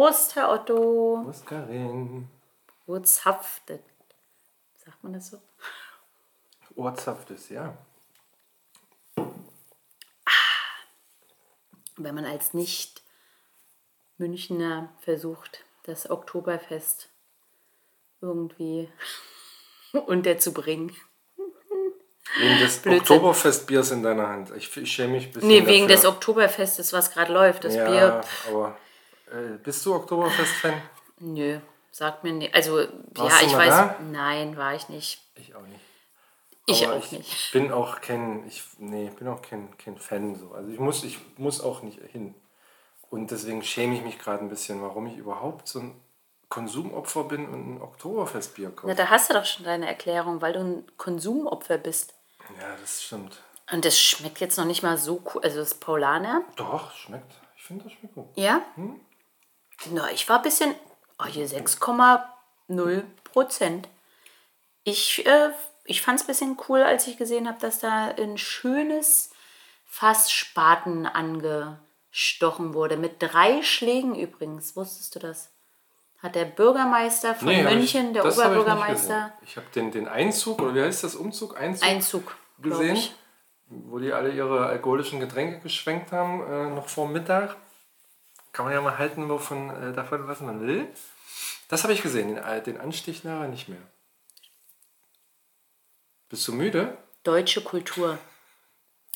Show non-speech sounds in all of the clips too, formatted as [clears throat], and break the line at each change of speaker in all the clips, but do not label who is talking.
Prost, Herr Otto.
Prost, Karin.
Urzhaftet. Sagt man das so?
Ohrzhaftes, ja.
Wenn man als Nicht-Münchner versucht, das Oktoberfest irgendwie [laughs] unterzubringen.
Wegen des
Blödsinn.
Oktoberfestbiers in deiner Hand. Ich, ich schäme mich ein bisschen
Nee, wegen des
dafür.
Oktoberfestes, was gerade läuft. Das
ja,
Bier,
aber äh, bist du Oktoberfest-Fan?
nö, sagt mir nicht. Also,
Warst
ja, ich weiß.
da?
Nein, war ich nicht.
Ich auch nicht.
Ich
Aber
auch
ich
nicht.
bin auch kein, ich, nee, bin auch kein, kein Fan so. Also ich muss, ich muss auch nicht hin. Und deswegen schäme ich mich gerade ein bisschen, warum ich überhaupt so ein Konsumopfer bin und ein Oktoberfestbier
Na,
kaufe.
da hast du doch schon deine Erklärung, weil du ein Konsumopfer bist.
Ja, das stimmt.
Und das schmeckt jetzt noch nicht mal so cool. Also das Paulaner.
Doch, schmeckt. Ich finde, das schmeckt gut.
Ja? Na, ich war ein bisschen. Oh, hier 6,0 Prozent. Ich, äh, ich fand es ein bisschen cool, als ich gesehen habe, dass da ein schönes Fass Spaten angestochen wurde. Mit drei Schlägen übrigens. Wusstest du das? Hat der Bürgermeister von
Nee,
München,
ich,
der
ich
Oberbürgermeister,
gesehen. Ich habe den, den Einzug, oder wie heißt das, Umzug? Einzug,
Einzug
gesehen,
ich.
wo die alle ihre alkoholischen Getränke geschwenkt haben, äh, noch vor Mittag. Kann man ja mal halten, wovon, äh, davon, was man will. Das habe ich gesehen, den, den Anstich nachher nicht mehr. Bist du müde?
Deutsche Kultur.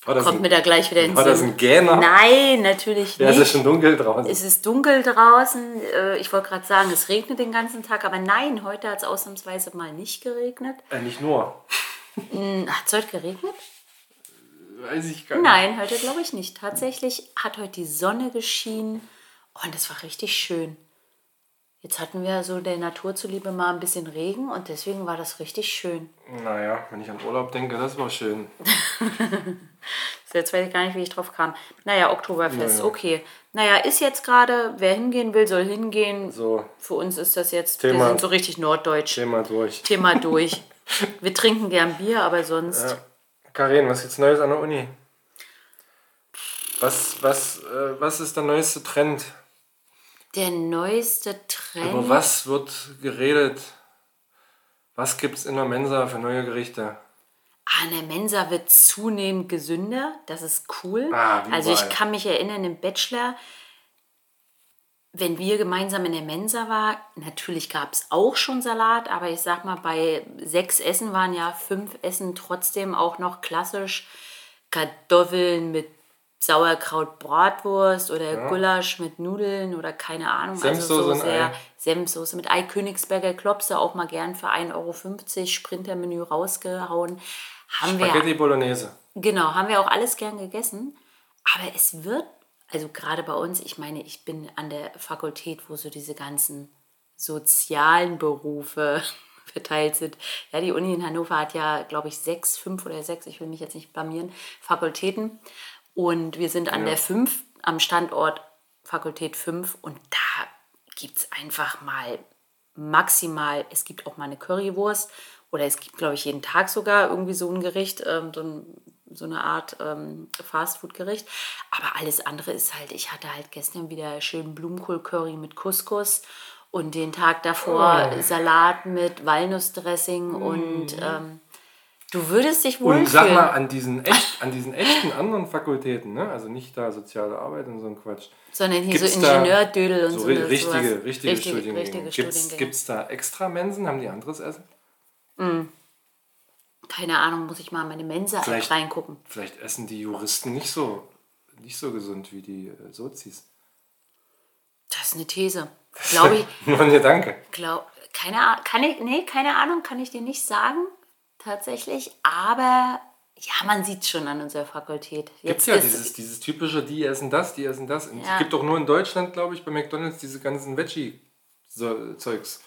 Das
Kommt
ein,
mir da gleich wieder ins
war das ein Gähner?
Nein, natürlich
Ja, es ist
nicht.
schon dunkel draußen.
Es ist dunkel draußen. Äh, Ich wollte gerade sagen, es regnet den ganzen Tag, aber nein, heute hat es ausnahmsweise mal nicht geregnet.
Äh, nicht nur.
Hat es heute geregnet?
Weiß ich gar nicht.
Nein, heute glaube ich nicht. Tatsächlich hat heute die Sonne geschienen und es war richtig schön. Jetzt hatten wir so der Natur zuliebe mal ein bisschen Regen und deswegen war das richtig schön.
Naja, wenn ich an Urlaub denke, das war schön. [laughs]
So, Jetzt weiß ich gar nicht, wie ich drauf kam. Naja, Oktoberfest,
Naja.
okay. Naja, ist jetzt gerade, wer hingehen will, soll hingehen.
So,
Für uns ist das jetzt,
Thema-
wir sind so richtig norddeutsch.
Thema durch.
Thema [laughs] durch. Wir trinken gern Bier, aber sonst.
Ja. Karin, was gibt's Neues an der Uni? Was, was, äh, was ist der neueste Trend?
Der neueste Trend.
Über was wird geredet? Was gibt's in der Mensa für neue Gerichte?
Ah, in der Mensa wird zunehmend gesünder. Das ist cool.
Ah,
also ich kann mich erinnern, im Bachelor, wenn wir gemeinsam in der Mensa waren, natürlich gab es auch schon Salat, aber ich sag mal, bei sechs Essen waren ja fünf Essen trotzdem auch noch klassisch Kartoffeln mit Sauerkraut, Bratwurst oder Gulasch mit Nudeln oder keine Ahnung.
Senfsoße
also so sehr. Senfsoße mit Ei, Königsberger Klopse auch mal gern für 1,50 Euro Sprintermenü rausgehauen. Haben wir
Spaghetti Bolognese.
Genau, haben wir auch alles gern gegessen. Aber es wird, also gerade bei uns, ich meine, ich bin an der Fakultät, wo so diese ganzen sozialen Berufe [laughs] verteilt sind. Ja, die Uni in Hannover hat ja, glaube ich, sechs, fünf oder sechs, ich will mich jetzt nicht blamieren, Fakultäten. Und wir sind an der fünf, am Standort Fakultät 5 und da gibt es einfach mal maximal, es gibt auch mal eine Currywurst. Oder es gibt, glaube ich, jeden Tag sogar irgendwie so ein Gericht, ähm, so, ein, so eine Art ähm, Fastfood-Gericht. Aber alles andere ist halt, ich hatte halt gestern wieder schön Blumenkohl-Curry mit Couscous und den Tag davor Salat mit Walnussdressing und ähm, du würdest dich wohlfühlen.
Und sag mal, an diesen, echt, an diesen echten anderen Fakultäten, ne? also nicht da soziale Arbeit und so ein Quatsch,
sondern hier
Gibt's
so Ingenieurdödel und
so
so.
richtige,
sowas.
richtige,
richtige,
Studiengänge.
richtige Studiengänge.
gibt's da extra Mensen? Haben die anderes Essen?
Keine Ahnung, muss ich mal in meine Mensa-App
Vielleicht-
reingucken.
Vielleicht essen die Juristen nicht so, nicht so gesund wie die äh, Sozis.
Das ist eine These. [laughs] Glaube ich,
Nur ein Gedanke.
glaub, keine kann ich, nee, keine Ahnung, kann ich dir nicht sagen, tatsächlich, aber ja, man sieht schon an unserer Fakultät.
Gibt
Jetzt
ja dieses, dieses typische, die essen das, die essen das.
Ja.
Es gibt doch nur in Deutschland, glaube ich, bei McDonalds diese ganzen Veggie-Zeugs.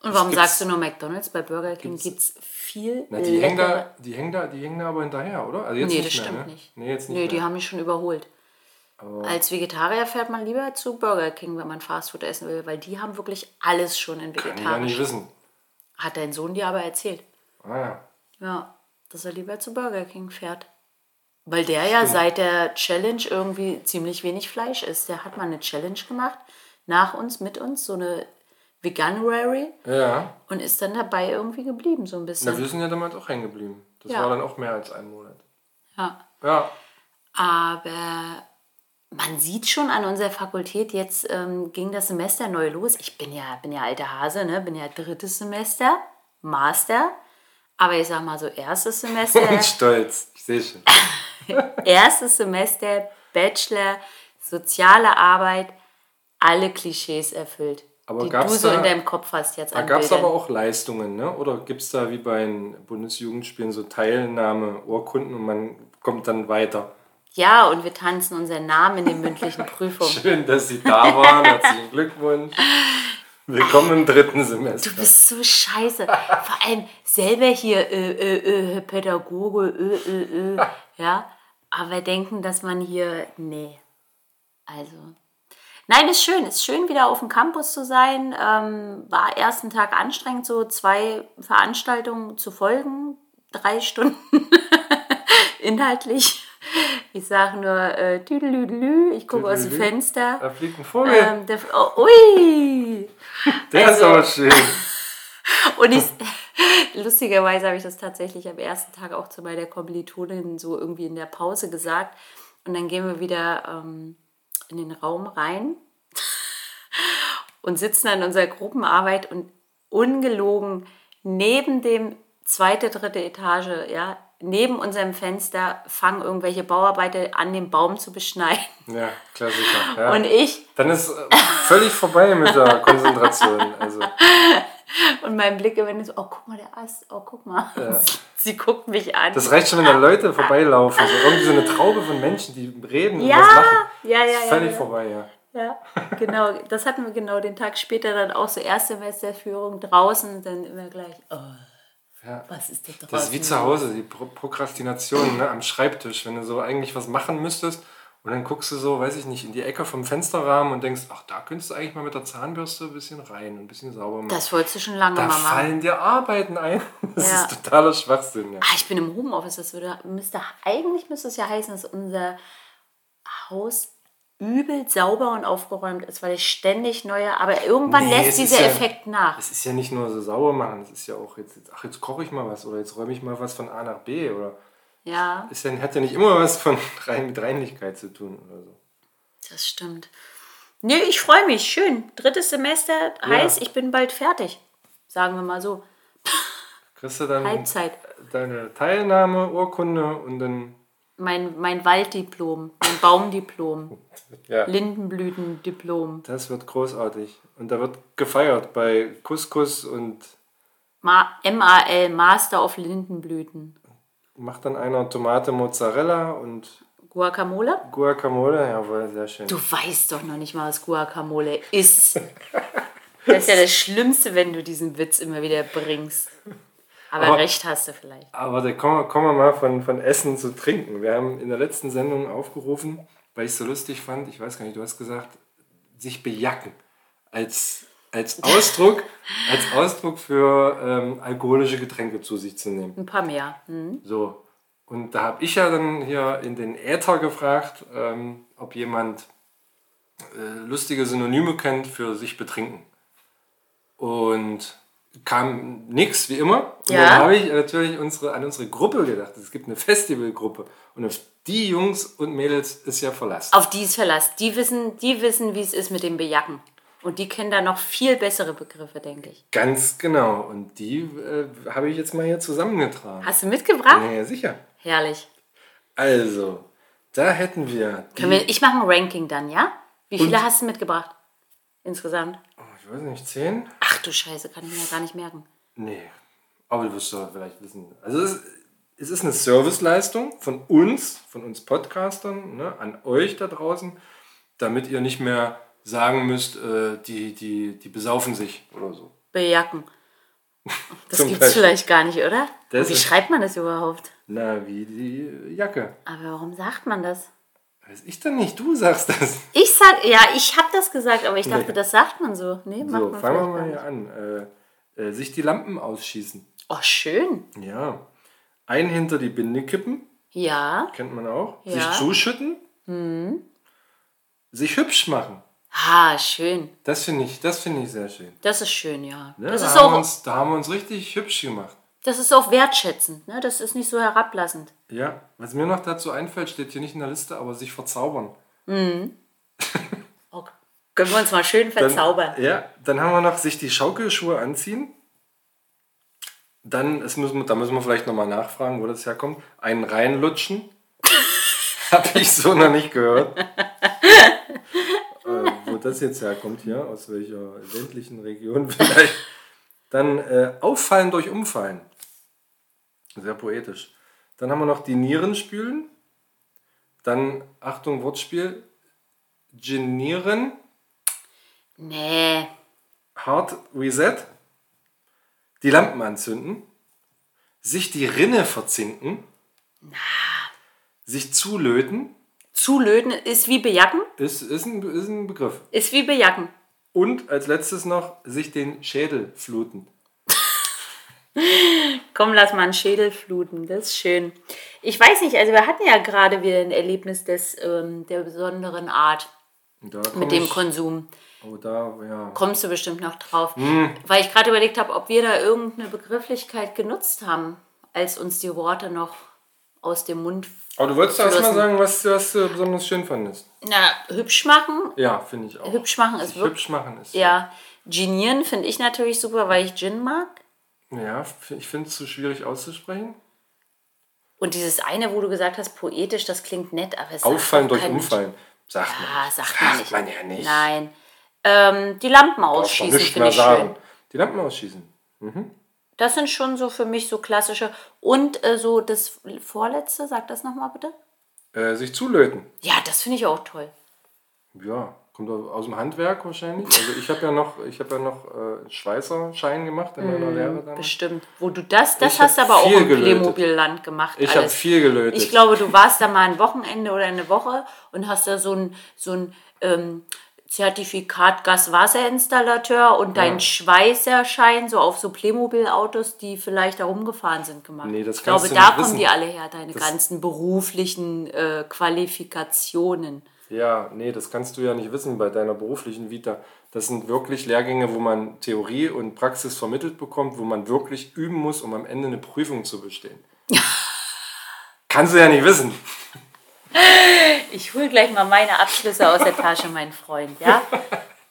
Und warum sagst du nur McDonalds? Bei Burger King gibt es viel
Na, die, hängen da, die, hängen da, die hängen da aber hinterher, oder? Also jetzt
Nee, das
mehr,
stimmt
ne?
nicht.
Nee, jetzt nicht
Nee, die haben mich schon überholt. Als Vegetarier fährt man lieber zu Burger King, wenn man Fastfood essen will, weil die haben wirklich alles schon in
Kann ich ja nicht
vegetarisch.
wissen.
Hat dein Sohn dir aber erzählt.
Ah ja.
Ja, dass er lieber zu Burger King fährt. Weil der ja seit der Challenge irgendwie ziemlich wenig Fleisch isst. Der hat mal eine Challenge gemacht. nach uns, mit uns, so eine Veganuary
Ja.
und ist dann dabei irgendwie geblieben, so ein bisschen.
Na, wir sind ja damals auch hängen geblieben. Das
Ja.
war dann auch mehr als ein Monat.
ja.
Ja.
Aber man sieht schon an unserer Fakultät, jetzt ähm, ging das Semester neu los. Ich bin ja, bin ja alter Hase, ne? bin ja drittes Semester, Master. Aber ich sag mal so, erstes [laughs] Semester,
Und stolz. Ich sehe schon. [laughs]
erstes Semester, Bachelor, soziale Arbeit, alle Klischees erfüllt.
Aber
die du so
da-
in deinem Kopf hast jetzt
Da gab es aber auch Leistungen, ne? Oder gibt es da wie bei den Bundesjugendspielen so Teilnahme-Urkunden und man kommt dann weiter?
Ja, und wir tanzen unseren Namen in den mündlichen [laughs] Prüfungen.
Schön, dass Sie da waren. Herzlichen Glückwunsch. Willkommen im dritten Semester.
Du bist so scheiße. Vor allem selber hier äh, äh, äh, Pädagoge, äh, äh, äh, ja. Aber denken, dass man hier, nee. Also. Nein, ist schön. Ist schön, wieder auf dem Campus zu sein. Ähm, war ersten Tag anstrengend, so zwei Veranstaltungen zu folgen. Drei Stunden [laughs] inhaltlich. Ich sage nur äh, Tüdelüdelü, ich gucke aus dem. Fenster.
Da fliegt ein Vogel.
Ähm, der, oh, ui!
Der ist
also-
aber schön. [laughs]
Und ich, lustigerweise habe ich das tatsächlich am ersten Tag auch zu meiner Kommilitonin so irgendwie in der Pause gesagt. Und dann gehen wir wieder ähm, in den Raum rein [laughs] und sitzen an unserer Gruppenarbeit und ungelogen neben dem zweite, dritte Etage, ja, neben unserem Fenster fangen irgendwelche Bauarbeiter an, den Baum zu beschneiden.
Ja, Klassiker. Ja.
Und ich
Dann ist äh, völlig vorbei mit der Konzentration. Also, [laughs]
und mein Blick immer so, oh, guck mal, der Ast, oh, guck mal. [laughs] Sie guckt mich an.
das reicht schon, wenn da Leute vorbeilaufen. So irgendwie so eine Traube von Menschen, die reden und
Ja,
was machen.
ja, ja,
Ist
ja,
völlig
ja.
vorbei, ja.
Ja, genau. Das hatten wir genau den Tag später dann auch so Erstsemesterführung draußen, dann immer gleich, oh,
ja.
was ist da draußen?
Das ist wie zu Hause, die Pro Prokrastination ne, am Schreibtisch, wenn du so eigentlich was machen müsstest und dann guckst du so, weiß ich nicht, in die Ecke vom Fensterrahmen und denkst, ach, da könntest du eigentlich mal mit der Zahnbürste ein bisschen rein, ein bisschen sauber machen.
Das wolltest du schon lange
da
mal machen.
fallen dir Arbeiten ein. [laughs] Das
Ja.
ist totaler Schwachsinn. Ja.
Ah, ich bin im Homeoffice, das würde, müsste, eigentlich müsste es ja heißen, dass unser Haus übel sauber und aufgeräumt ist, weil es ständig neue, aber irgendwann
Nee,
lässt
es
dieser
ja-
Effekt nach.
Es ist ja nicht nur so sauber machen, es ist ja auch jetzt, ach, jetzt koche ich mal was oder jetzt räume ich mal was von A nach B oder
Ja,
ist ja, hat ja nicht immer was von [laughs] rein, mit Reinlichkeit zu tun oder so.
das stimmt. Nee, ich freue mich, schön. Drittes Semester heißt, ich bin bald fertig. Sagen wir mal so.
Kriegst du dann
Halbzeit.
deine Teilnahme, Urkunde und dann
Mein, mein Walddiplom, mein Baumdiplom,
ja,
Lindenblütendiplom,
das wird großartig. Und da wird gefeiert bei Couscous und
Ma MAL, Master of Lindenblüten.
macht dann einer Tomate Mozzarella und
Guacamole?
Guacamole. Jawohl, sehr schön.
Du weißt doch noch nicht mal, was Guacamole ist. Das ist ja das Schlimmste, wenn du diesen Witz immer wieder bringst. Aber,
Aber-
recht hast du vielleicht.
Aber da kommen, wir- kommen wir mal von, von Essen zu trinken. Wir haben in der letzten Sendung aufgerufen, weil ich es so lustig fand, ich weiß gar nicht, du hast gesagt, sich bejacken. Als, als, [laughs] Ausdruck, als Ausdruck für ähm, alkoholische Getränke zu sich zu nehmen.
Ein paar mehr. Hm?
So. Und da habe ich ja dann hier in den Äther gefragt, ähm, ob jemand äh, lustige Synonyme kennt für sich betrinken. Und kam nix, wie immer. Und
Ja.
dann habe ich natürlich unsere, an unsere Gruppe gedacht. Es gibt eine Festivalgruppe. Und auf die Jungs und Mädels ist ja Verlass.
Auf die ist Verlass. Die wissen, die wissen, wie es ist mit dem Bejacken. Und die kennen da noch viel bessere Begriffe, denke ich.
Ganz genau. Und die äh, habe ich jetzt mal hier zusammengetragen.
Hast du mitgebracht?
Ja, sicher.
Herrlich.
Also, da hätten wir.
Können wir, ich mache ein Ranking dann, ja? Wie viele hast du mitgebracht? Insgesamt?
oh, ich weiß nicht, zehn?
Ach du Scheiße, kann ich mir ja gar nicht merken.
Nee, aber du wirst doch vielleicht wissen. Also es ist, es ist eine Serviceleistung von uns, von uns Podcastern, ne, an euch da draußen, damit ihr nicht mehr sagen müsst, äh, die, die, die besaufen sich oder so.
Bejacken. [laughs] Das gibt's
Beispiel.
vielleicht gar nicht, oder?
Das
wie schreibt man das überhaupt?
Na, wie die Jacke.
Aber warum sagt man das?
Weiß ich denn nicht, du sagst das.
Ich sag, ja, ich habe das gesagt, aber ich dachte,
Nee.
das sagt man so. Nee,
So,
man
fangen wir mal hier an. Äh, äh, sich die Lampen ausschießen.
Oh, schön.
Ja. Ein hinter die Binde kippen,
Ja,
kennt man auch.
Ja.
Sich zuschütten. Sich hübsch machen.
Ah, schön.
Das finde ich, das finde ich sehr schön.
Das ist schön, ja.
Ne?
Das
da,
ist
haben wir
auch,
uns, da haben wir uns richtig hübsch gemacht.
das ist auch wertschätzend. Ne? Das ist nicht so herablassend.
Ja, was mir noch dazu einfällt, steht hier nicht in der Liste, aber sich verzaubern. [laughs]
Oh, können wir uns mal schön
Dann,
verzaubern.
Ja, dann haben wir noch sich die Schaukelschuhe anziehen. Dann, es müssen, wir- da müssen wir vielleicht nochmal nachfragen, wo das herkommt. Einen reinlutschen. [laughs] Habe ich so noch nicht gehört. äh, wo das jetzt herkommt hier, aus welcher ländlichen Region [laughs] vielleicht. Dann äh, auffallen durch Umfallen. Sehr poetisch. Dann haben wir noch die Nieren spülen. Dann, Achtung, Wortspiel, genieren.
Nee.
Hard Reset, die Lampen anzünden, sich die Rinne verzinken, sich zulöten,
Zulöten ist wie bejacken.
ist, ist, ein, ist ein Begriff.
Ist wie bejacken.
Und als letztes noch, sich den Schädel fluten.
Komm, lass mal einen Schädel fluten. Das ist schön. Ich weiß nicht, also wir hatten ja gerade wieder ein Erlebnis des, ähm, der besonderen Art mit dem
ich,
Konsum.
Oh, da, ja.
Kommst du bestimmt noch drauf.
Hm.
Weil ich gerade überlegt habe, ob wir da irgendeine Begrifflichkeit genutzt haben, als uns die Worte noch aus dem Mund.
Aber du wolltest erst mal sagen, was, was du besonders schön fandest.
Na, hübsch machen.
Ja, finde ich auch.
Hübsch machen ist wirklich.
hübsch machen ist.
Ja. Genieren finde ich natürlich super, weil ich Gin mag.
Ja, ich finde es zu schwierig auszusprechen.
Und dieses eine, wo du gesagt hast, poetisch, das klingt nett, aber es
Auffallen durch. Umfallen. Sagt man.
Ja, sagt man nicht.
man ja nicht.
Nein. Ähm, die Lampen ausschießen finde ich schön.
sagen. Die Lampen ausschießen.
Das sind schon so für mich so klassische. Und äh, so das vorletzte, sag das nochmal bitte.
Äh, sich zulöten.
Ja, das finde ich auch toll.
Ja, kommt aus dem Handwerk wahrscheinlich. Also ich habe ja noch, ich habe ja noch äh, einen Schweißerschein gemacht in meiner Lehre damals.
Bestimmt. Wo du das, das
Ich
hast du aber auch im. Playmobil-Land gemacht.
Ich habe viel gelötet.
Ich glaube, du warst da mal ein Wochenende oder eine Woche und hast da so ein, so ein ähm, Zertifikat Gaswasserinstallateur und dein Schweißerschein so auf so Playmobil-Autos, die vielleicht da rumgefahren sind, gemacht.
Nee, das
ich glaube, da kommen
wissen.
die alle her, deine ganzen beruflichen äh, Qualifikationen.
Ja, nee, das kannst du ja nicht wissen bei deiner beruflichen Vita. Das sind wirklich Lehrgänge, wo man Theorie und Praxis vermittelt bekommt, wo man wirklich üben muss, um am Ende eine Prüfung zu bestehen. [laughs] Kannst du ja nicht wissen.
Ich hole gleich mal meine Abschlüsse aus der Tasche, mein Freund, ja?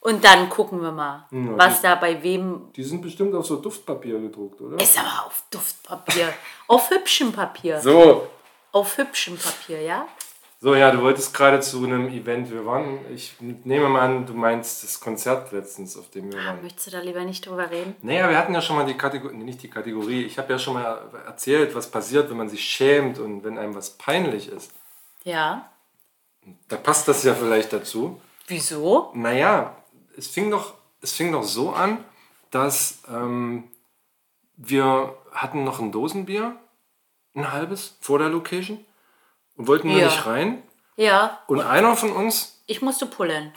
Und dann gucken wir mal, [laughs] was da bei wem
Die sind bestimmt auf so Duftpapier gedruckt, oder?
ist. Aber auf Duftpapier, auf hübschem Papier,
So,
auf hübschem Papier, ja?
So ja, du wolltest gerade zu einem Event. Wir waren, ich nehme mal an, du meinst das Konzert letztens, auf dem wir waren.
Möchtest du da lieber nicht drüber reden?
Naja, wir hatten ja schon mal die Kategorie, nee, nicht die Kategorie, ich habe ja schon mal erzählt, was passiert, wenn man sich schämt und wenn einem was peinlich ist.
Ja.
Da passt das ja vielleicht dazu.
Wieso?
Naja, es fing doch, es fing doch so an, dass ähm, wir hatten noch ein Dosenbier, ein halbes, vor der Location und wollten nur
Ja.
nicht rein.
Ja,
Und einer von uns,
ich musste pullen.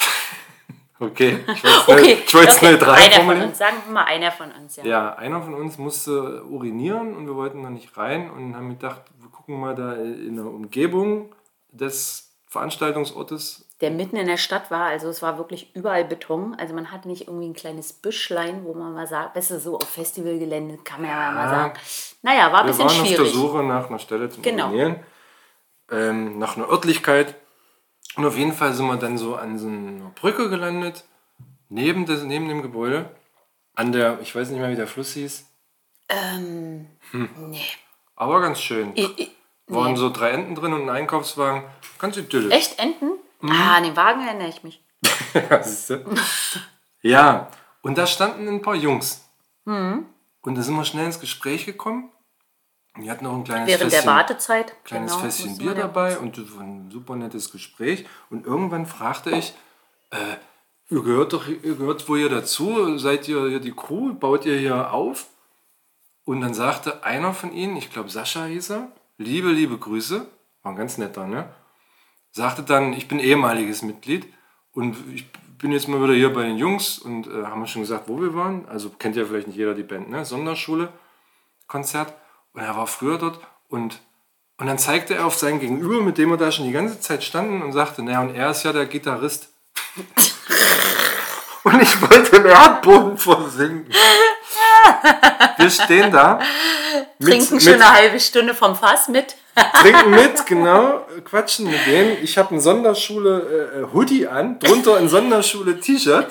[laughs]
okay, ich wollte [laughs] es
Okay,
ich wollte es
okay.
neutral
einer von uns, sagen wir mal einer von uns, ja.
Ja, einer von uns musste urinieren und wir wollten noch nicht rein und haben gedacht, wir gucken mal da in der Umgebung des Veranstaltungsortes.
Der mitten in der Stadt war, also es war wirklich überall Beton. Also man hatte nicht irgendwie ein kleines Büschlein, wo man mal sagt, du, so auf Festivalgelände kann man ja mal sagen. Naja, war ein
Wir
bisschen
waren auf der
schwierig.
Suche nach einer Stelle zum
Genau.
Urinieren, ähm, nach einer Örtlichkeit. Und auf jeden Fall sind wir dann so an so einer Brücke gelandet, neben, des, neben dem Gebäude, an der, ich weiß nicht mehr, wie der Fluss hieß,
Ähm, nee.
aber ganz schön.
Ich, ich,
Waren so drei Enten drin und ein Einkaufswagen, ganz idyllisch.
echt Enten?
Mhm.
Ah, an den Wagen erinnere ich mich. [laughs]
Ja, siehst du? ja, und da standen ein paar Jungs.
Mhm.
Und da sind wir schnell ins Gespräch gekommen. Die hatten noch ein kleines
Während der
Fässchen,
Wartezeit.
kleines
genau,
Fässchen Bier dabei und ein super nettes Gespräch. Und irgendwann fragte ich, äh, ihr gehört doch, ihr gehört wohl hier dazu, seid ihr hier die Crew, baut ihr hier auf? Und dann sagte einer von ihnen, ich glaube Sascha hieß er, liebe, liebe Grüße, war ein ganz netter, ne? Sagte dann, ich bin ehemaliges Mitglied und ich bin jetzt mal wieder hier bei den Jungs und äh, haben wir schon gesagt, wo wir waren. Also kennt ja vielleicht nicht jeder die Band, ne? Sonderschule, Konzert. Und er war früher dort und, und dann zeigte er auf sein Gegenüber, mit dem wir da schon die ganze Zeit standen und sagte, naja, und er ist ja der Gitarrist. [laughs] und ich wollte im Erdboden versinken. Wir stehen da. mit-
Trinken
mit-
schon eine halbe Stunde vom Fass mit.
trinken mit, genau, quatschen mit denen. Ich habe ein Sonderschule äh, äh, Hoodie an, drunter ein Sonderschule T-Shirt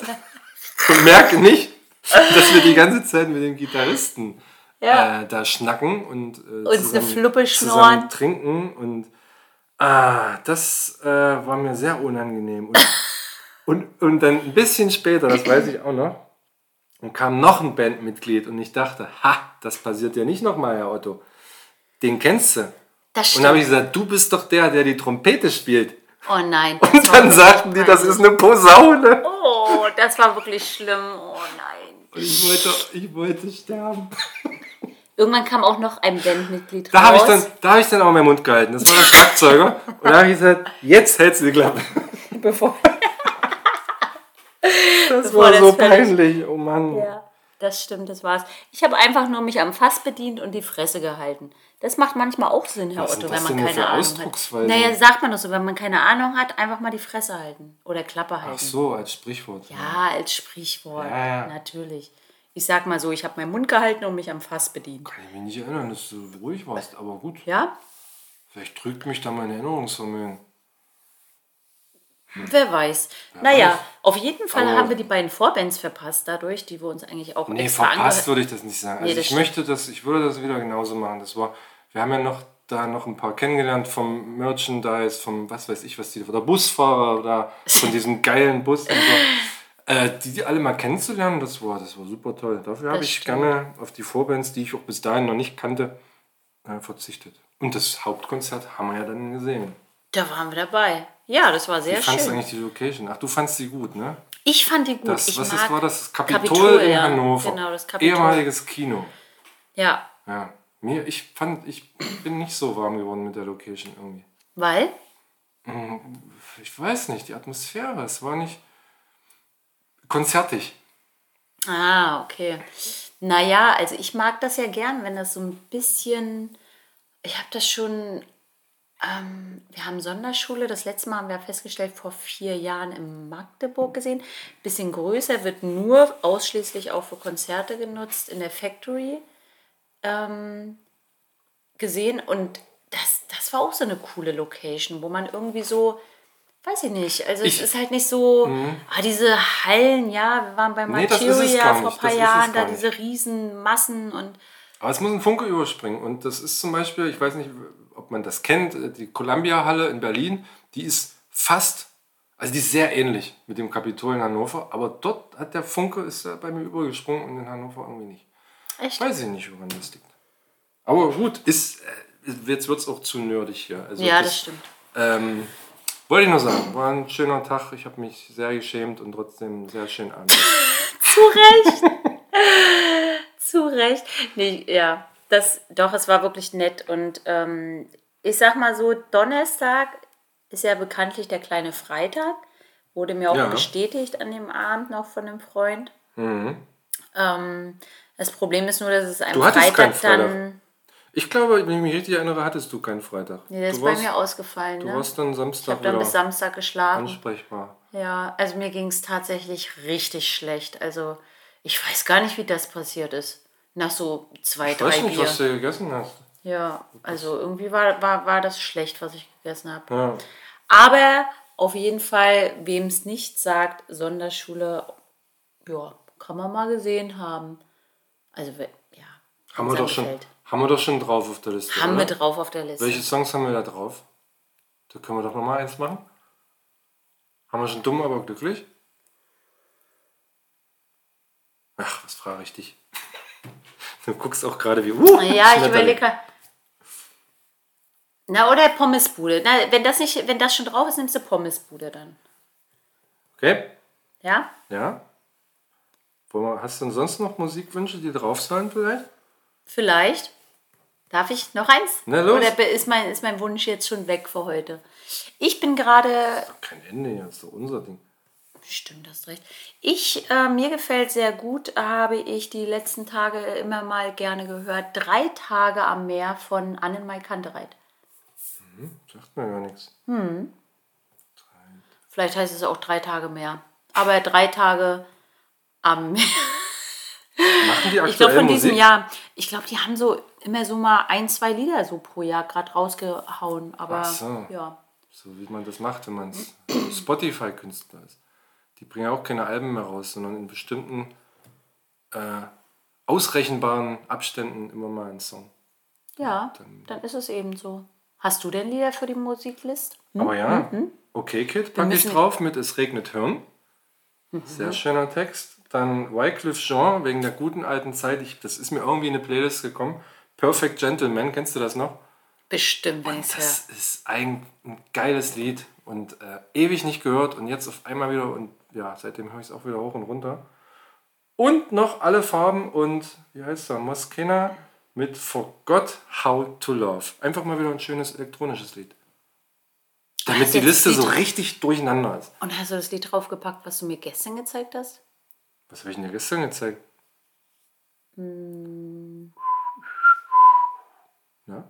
und merke nicht, dass wir die ganze Zeit mit dem Gitarristen
Ja.
äh, da schnacken und äh,
Uns eine Fluppe
zusammen
schnorren.
trinken und ah, das äh, war mir sehr unangenehm. Und, [laughs] und, und dann ein bisschen später, das weiß ich auch noch, und kam noch ein Bandmitglied und ich dachte, ha, das passiert ja nicht nochmal, Herr Otto. Den kennst du.
Das
Und dann habe
stimmt.
ich gesagt, du bist doch der, der die Trompete spielt.
Oh nein.
Und dann sagten die, das ist eine Posaune.
Oh, das war wirklich schlimm. Oh nein.
Und ich wollte, ich wollte sterben.
Irgendwann kam auch noch ein Bandmitglied
Da habe ich,
raus.
dann, da hab ich dann auch meinen Mund gehalten. Das war der Schlagzeuger. Und da habe ich gesagt, jetzt hältst du die Klappe.
bevor.
Das
Bevor
war
das
so peinlich. Oh Mann.
Ja, das stimmt, das war's. Ich habe einfach nur mich am Fass bedient und die Fresse gehalten. Das macht manchmal auch Sinn, Herr
Was
Otto, wenn man keine Ahnung hat. Naja, sagt man doch so, wenn man keine Ahnung hat, einfach mal die Fresse halten oder Klappe halten.
Ach so, als Sprichwort.
Ja, als Sprichwort,
Ja, ja.
natürlich. Ich sag mal so, ich habe meinen Mund gehalten und mich am Fass bedient.
Kann ich mich nicht erinnern, dass du ruhig warst. Aber gut,
Ja?
vielleicht trügt mich da mein Erinnerungsvermögen.
Wer weiß. naja,
weiß.
auf jeden Fall haben wir die beiden Vorbands verpasst dadurch, die wir uns eigentlich auch
Nee,
extra
verpasst würde ich das nicht sagen. Also
Nee,
ich möchte das, ich würde das wieder genauso machen. Das war, wir haben ja noch da noch ein paar kennengelernt vom Merchandise, vom was weiß ich, was die, oder Busfahrer oder von [laughs] diesem geilen Bus und so. Äh, die, die alle mal kennenzulernen, das war, das war super toll. Dafür habe ich
stimmt.
gerne auf die Vorbands, die ich auch bis dahin noch nicht kannte, äh, verzichtet. Und das Hauptkonzert haben wir ja dann gesehen.
Da waren wir dabei. Ja, das war sehr
Wie fandst du
schön.
eigentlich die Location? Ach, du fandst sie gut, ne?
Ich fand die gut.
Das,
ich
was
mag
ist, war das? Das Kapitol,
Kapitol,
in
ja.
Hannover.
Genau, das Kapitol.
Ehemaliges Kino.
Ja,
Ja, mir, ich fand, ich bin nicht so warm geworden mit der Location irgendwie.
weil?
Ich weiß nicht, die Atmosphäre, es war nicht konzertig.
Ah, okay. Naja, also ich mag das ja gern, wenn das so ein bisschen. Ich habe das schon. Ähm, wir haben Sonderschule, das letzte Mal haben wir festgestellt, vor vier Jahren in Magdeburg gesehen. Bisschen größer, wird nur ausschließlich auch für Konzerte genutzt, in der Factory ähm, gesehen. Und das, das war auch so eine coole Location, wo man irgendwie so. Weiß ich nicht. Also
Ich-
es ist halt nicht so, ah, diese Hallen, ja, wir waren bei
Nee,
Materia
gar
vor ein paar Jahren, da diese riesen Massen und
Aber es muss ein Funke überspringen. Und das ist zum Beispiel, ich weiß nicht, ob man das kennt, die Columbia-Halle in Berlin, die ist fast, also die ist sehr ähnlich mit dem Kapitol in Hannover, aber dort hat der Funke, ist bei mir übergesprungen und in Hannover irgendwie nicht.
echt.
Weiß ich nicht, woran das liegt. Aber gut, ist, äh, jetzt wird es auch zu nerdig hier. Also
Ja, das stimmt.
Ähm, wollte ich nur sagen, war ein schöner Tag. Ich habe mich sehr geschämt und trotzdem sehr schön an. [laughs]
Zu Recht. [laughs] Zu Recht. Nee, ja, das, doch, es war wirklich nett. Und ähm, ich sag mal so, Donnerstag ist ja bekanntlich der kleine Freitag. Wurde mir auch
Ja.
bestätigt an dem Abend noch von einem Freund.
Mhm.
Ähm, das Problem ist nur, dass es am
keinen
Freitag dann.
Ich glaube, wenn ich mich richtig erinnere, hattest du keinen Freitag.
Nee, der ist bei mir ausgefallen.
du
Ne?
warst dann
Ich
Samstag
habe dann bis Samstag geschlafen.
ansprechbar.
Ja, also mir ging es tatsächlich richtig schlecht. Also ich weiß gar nicht, wie das passiert ist. Nach so zwei,
Ich
drei
weiß nicht,
Bier.
was du gegessen hast.
Ja, also irgendwie war, war, war das schlecht, was ich gegessen habe.
Ja.
Aber auf jeden Fall, wem es nicht sagt, Sonderschule, ja, kann man mal gesehen haben. Also, ja.
Haben, wir doch schon, haben wir doch schon drauf auf der Liste.
Haben wir
oder?
drauf auf der Liste.
Welche Songs haben wir da drauf? Da können wir doch nochmal eins machen. Haben wir schon dumm, aber glücklich? Ach, was frage ich dich? Du guckst auch gerade wie. Uh,
Ja, ich überlege. Na, oder Pommesbude. Na, wenn das nicht, wenn das schon drauf ist, nimmst du Pommesbude dann.
Okay,
Ja?
ja. Hast du denn sonst noch Musikwünsche, die drauf sollen vielleicht?
Vielleicht. Darf ich noch eins?
Na, los.
Oder ist mein, ist mein Wunsch jetzt schon weg für heute? Ich bin gerade.
Kein Ende, ja, ist doch unser Ding.
Stimmt, hast recht. Ich, äh, mir gefällt sehr gut, habe ich die letzten Tage immer mal gerne gehört. Drei Tage am Meer von Annenmai Kantereit.
Sagt mir gar nichts.
Vielleicht heißt es auch drei Tage mehr. Aber drei Tage am [laughs]
Machen die aktuell
Ich glaube von
Musik?
diesem Jahr. Ich glaube, die haben so immer so mal ein, zwei Lieder so pro Jahr gerade rausgehauen. Aber
Ach so.
ja.
So wie man das macht, wenn man [clears throat] Spotify-Künstler ist. Die bringen auch keine Alben mehr raus, sondern in bestimmten äh, ausrechenbaren Abständen immer mal einen Song.
Ja, dann ist es eben so. Hast du denn Lieder für die Musiklist?
Aber ja, okay Kid packe ich drauf mit Es regnet Hirn. Sehr schöner Text. Dann Wycliffe Jean wegen der guten alten Zeit. Ich, das ist mir irgendwie in eine Playlist gekommen. Perfect Gentleman, kennst du das noch?
Bestimmt, höre.
Das ist ein, ein geiles Lied und äh, ewig nicht gehört und jetzt auf einmal wieder und ja, seitdem höre ich es auch wieder hoch und runter. Und noch alle Farben und wie heißt er? Moskena mit Forgot How to Love. Einfach mal wieder ein schönes elektronisches Lied. Damit die Liste so richtig durcheinander ist.
Und hast du das Lied draufgepackt, was du mir gestern gezeigt hast?
Was habe ich denn dir gestern gezeigt? Ja?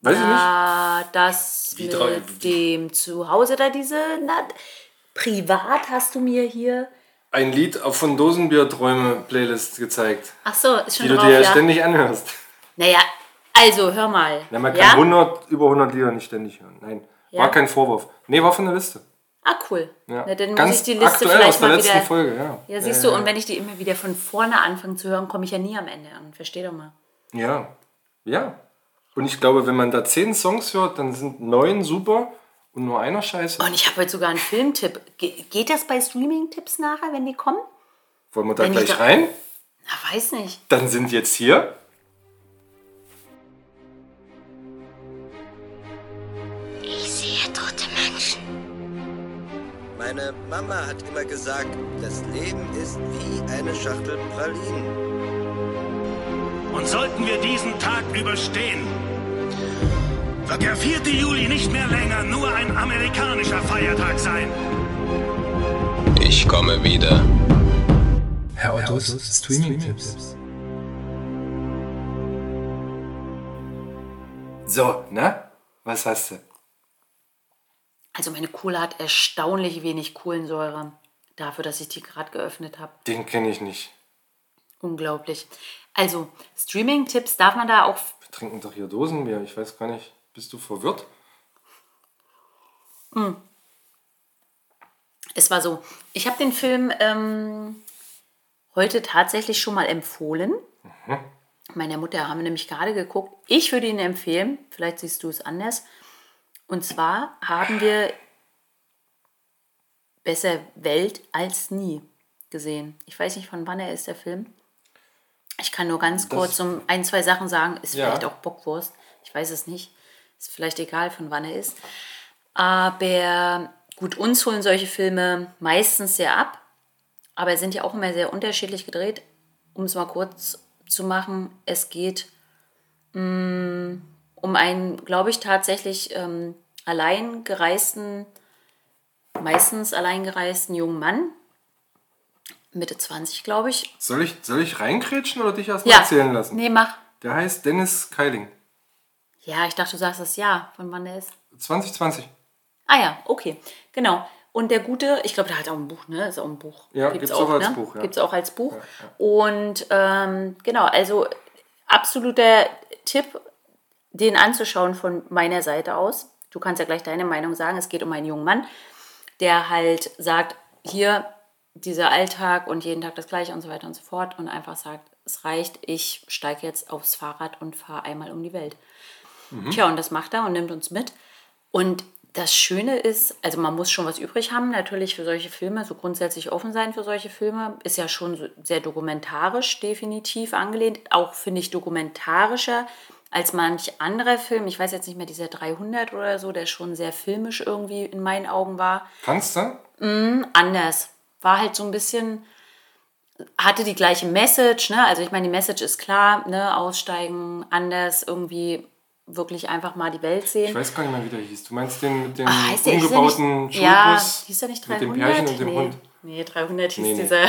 Weiß ich nicht.
Ah, das
Wie
mit
drei-
dem Zuhause da diese. Na, privat hast du mir hier.
Ein Lied von Dosenbier-Träume Playlist gezeigt,
Ach so, ist schon
die du
drauf,
dir ja ständig anhörst.
Naja, also hör mal.
Ja, man kann
ja?
100, über 100 Lieder nicht ständig hören. Nein,
Ja?
war kein Vorwurf. Nee, war von der Liste.
Ah, cool.
Ja.
Na, dann muss
Ganz
ich die Liste
aktuell
vielleicht
aus der
mal
letzten
wieder.
Folge, ja.
Ja, siehst du, und wenn ich die immer wieder von vorne anfange zu hören, komme ich ja nie am Ende an. Versteh doch mal.
Ja, ja. Und ich glaube, wenn man da 10 Songs hört, dann sind 9 super und nur einer scheiße.
Und ich habe heute sogar einen Filmtipp. Ge geht das bei Streaming-Tipps nachher, wenn die kommen?
Wollen wir da
wenn ich
gleich
da-
rein?
Na, weiß nicht.
Dann sind jetzt hier
Ich sehe tote Menschen.
Meine Mama hat immer gesagt, das Leben ist wie eine Schachtel Pralinen.
Und sollten wir diesen Tag überstehen, wird der 4. Juli nicht mehr länger nur ein amerikanischer Feiertag sein.
Ich komme wieder.
Herr Ottos Streaming-Tipps. So, ne? Was hast du?
Also meine Cola hat erstaunlich wenig Kohlensäure. Dafür, dass ich die gerade geöffnet habe.
Den kenne ich nicht.
Unglaublich. Also, Streaming-Tipps darf man da auch.
Wir trinken doch hier Dosenbier. Ich weiß gar nicht. Bist du verwirrt?
Es war so, ich habe den Film ähm, heute tatsächlich schon mal empfohlen. Meiner Mutter haben wir nämlich gerade geguckt. Ich würde ihn empfehlen, vielleicht siehst du es anders. Und zwar haben wir Besser Welt als nie gesehen. Ich weiß nicht, von wann er ist, der Film. Ich kann nur ganz kurz um ein, zwei Sachen sagen. Ist
Ja.
vielleicht auch Bockwurst. Ich weiß es nicht. Ist vielleicht egal, von wann er ist. Aber gut, uns holen solche Filme meistens sehr ab. Aber sind ja auch immer sehr unterschiedlich gedreht. Um es mal kurz zu machen, es geht mh, um einen, glaube ich, tatsächlich ähm, allein gereisten, meistens allein gereisten jungen Mann. Mitte 20, glaube ich.
Soll ich, soll ich reinkrätschen oder dich erstmal
Ja.
erzählen lassen?
Nee, mach.
Der heißt Dennis Keiling.
Ja, ich dachte, du sagst das ja, von wann der ist.
2020.
Ah ja, okay, genau. Und der Gute, ich glaube, der hat auch ein Buch, ne? Ist auch ein Buch.
Ja, gibt's auch als Buch, ja.
Gibt's auch als Buch. Und ähm, genau, also absoluter Tipp, den anzuschauen von meiner Seite aus. Du kannst ja gleich deine Meinung sagen. Es geht um einen jungen Mann, der halt sagt, hier dieser Alltag und jeden Tag das Gleiche und so weiter und so fort und einfach sagt, es reicht, ich steige jetzt aufs Fahrrad und fahre einmal um die Welt. Tja, und das macht er und nimmt uns mit. Und das Schöne ist, also man muss schon was übrig haben, natürlich für solche Filme, so grundsätzlich offen sein für solche Filme, ist ja schon sehr dokumentarisch definitiv angelehnt, auch finde ich dokumentarischer als manch anderer Film. Ich weiß jetzt nicht mehr, dieser 300 oder so, der schon sehr filmisch irgendwie in meinen Augen war
Kannst du?
anders. War halt so ein bisschen, hatte die gleiche Message, ne? Also ich meine, die Message ist klar, ne? Aussteigen, anders, irgendwie wirklich einfach mal die Welt sehen.
Ich weiß gar nicht mehr, wie der hieß. Du meinst den mit dem
Ah, heißt der- der
umgebauten
nicht, Ja,
Schulbus?
hieß der nicht
Mit
300?
dem Pärchen und dem
nee.
Hund.
Nee, 300 hieß
Nee, nee.
dieser.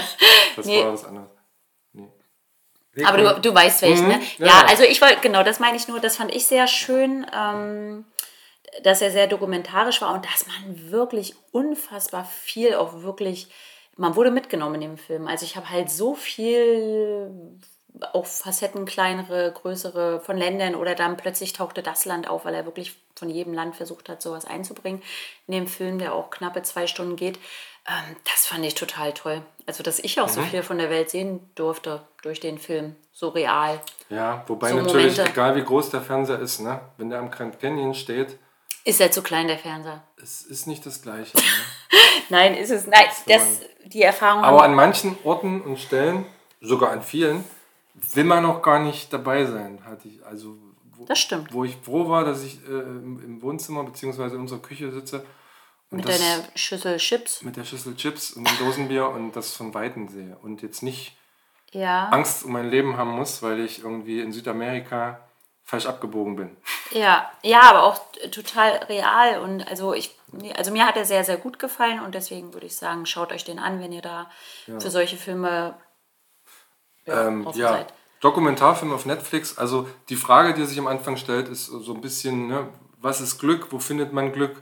Das
nee.
war was anderes. Nee.
Aber du, du weißt welchen, ne?
ja,
Ja,
ja.
also ich wollte, genau, das meine ich nur, das fand ich sehr schön, ähm, dass er sehr dokumentarisch war und dass man wirklich unfassbar viel auch wirklich man wurde mitgenommen in dem Film. Also ich habe halt so viel auch Facetten, kleinere, größere von Ländern oder dann plötzlich tauchte das Land auf, weil er wirklich von jedem Land versucht hat, sowas einzubringen in dem Film, der auch knappe zwei Stunden geht. Ähm, das fand ich total toll. Also, dass ich auch so viel von der Welt sehen durfte durch den Film, so real.
Ja, wobei
So
natürlich,
Momente.
egal wie groß der Fernseher ist, ne? wenn der am Grand Canyon steht,
Ist er zu klein, der Fernseher?
es ist nicht das Gleiche. [laughs] Ne?
Nein, ist es. Nein, das, die Erfahrung
Aber an manchen Orten und Stellen, sogar an vielen, will man auch gar nicht dabei sein. Hatte ich, also, wo,
Das stimmt.
Wo ich froh war, dass ich äh, im, im Wohnzimmer bzw. in unserer Küche sitze und
mit
das,
deiner Schüssel Chips.
mit der Schüssel Chips und dem Dosenbier und das von Weitem sehe. Und jetzt nicht
Ja.
Angst um mein Leben haben muss, weil ich irgendwie in Südamerika falsch abgebogen bin.
Ja, ja, aber auch total real und also ich, also mir hat er sehr, sehr gut gefallen und deswegen würde ich sagen, schaut euch den an, wenn ihr da für solche Filme ja,
Ähm, ja. Dokumentarfilm auf Netflix. Also die Frage, die sich am Anfang stellt, ist so ein bisschen, ne, was ist Glück? Wo findet man Glück?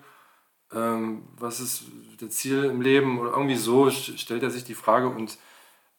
Ähm, was ist das Ziel im Leben? Oder irgendwie so st- stellt er sich die Frage. Und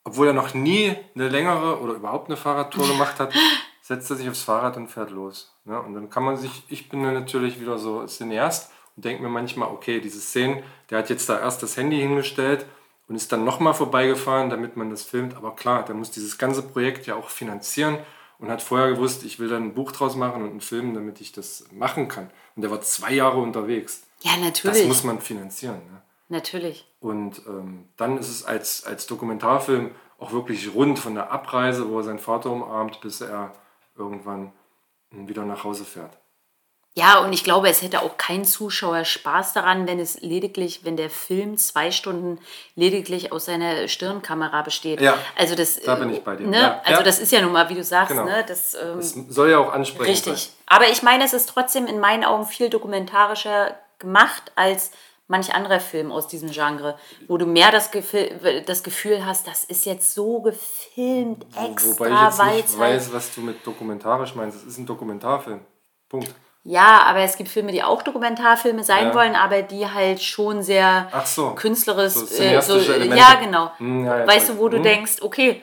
obwohl er noch nie eine längere oder überhaupt eine Fahrradtour gemacht hat, [laughs] setzt er sich aufs Fahrrad und fährt los. Ne? Und dann kann man sich, ich bin dann natürlich wieder so Cineast und denke mir manchmal, okay, diese Szene, der hat jetzt da erst das Handy hingestellt und ist dann nochmal vorbeigefahren, damit man das filmt. Aber klar, der muss dieses ganze Projekt ja auch finanzieren und hat vorher gewusst, ich will dann ein Buch draus machen und einen Film, damit ich das machen kann. Und der war zwei Jahre unterwegs.
Ja,
Das
natürlich.
muss man finanzieren. Ne?
natürlich.
Und ähm, dann ist es als, als Dokumentarfilm auch wirklich rund von der Abreise, wo er seinen Vater umarmt, bis er irgendwann wieder nach Hause fährt.
Ja, und ich glaube, es hätte auch kein Zuschauer Spaß daran, wenn es lediglich, wenn der Film zwei Stunden lediglich aus seiner Stirnkamera besteht.
Ja,
also das,
da bin ich bei dir.
Ne?
Ja,
also
ja.
das ist ja nun mal, wie du sagst,
Genau.
ne? das, ähm,
Es soll ja auch ansprechend
Richtig.
sein.
Aber ich meine, es ist trotzdem in meinen Augen viel dokumentarischer gemacht als manch anderer Film aus diesem Genre, wo du mehr das Gefühl, das Gefühl hast, das ist jetzt so gefilmt, extra,
Wobei ich jetzt nicht weiß, was du mit dokumentarisch meinst. Es ist ein Dokumentarfilm. Punkt.
Ja, aber es gibt Filme, die auch Dokumentarfilme sein
Ja.
wollen, aber die halt schon sehr
so.
künstlerisch,
So
äh, so, ja genau.
Hm, ja,
weißt
weiß
du, wo
ich.
du
Hm.
denkst, okay,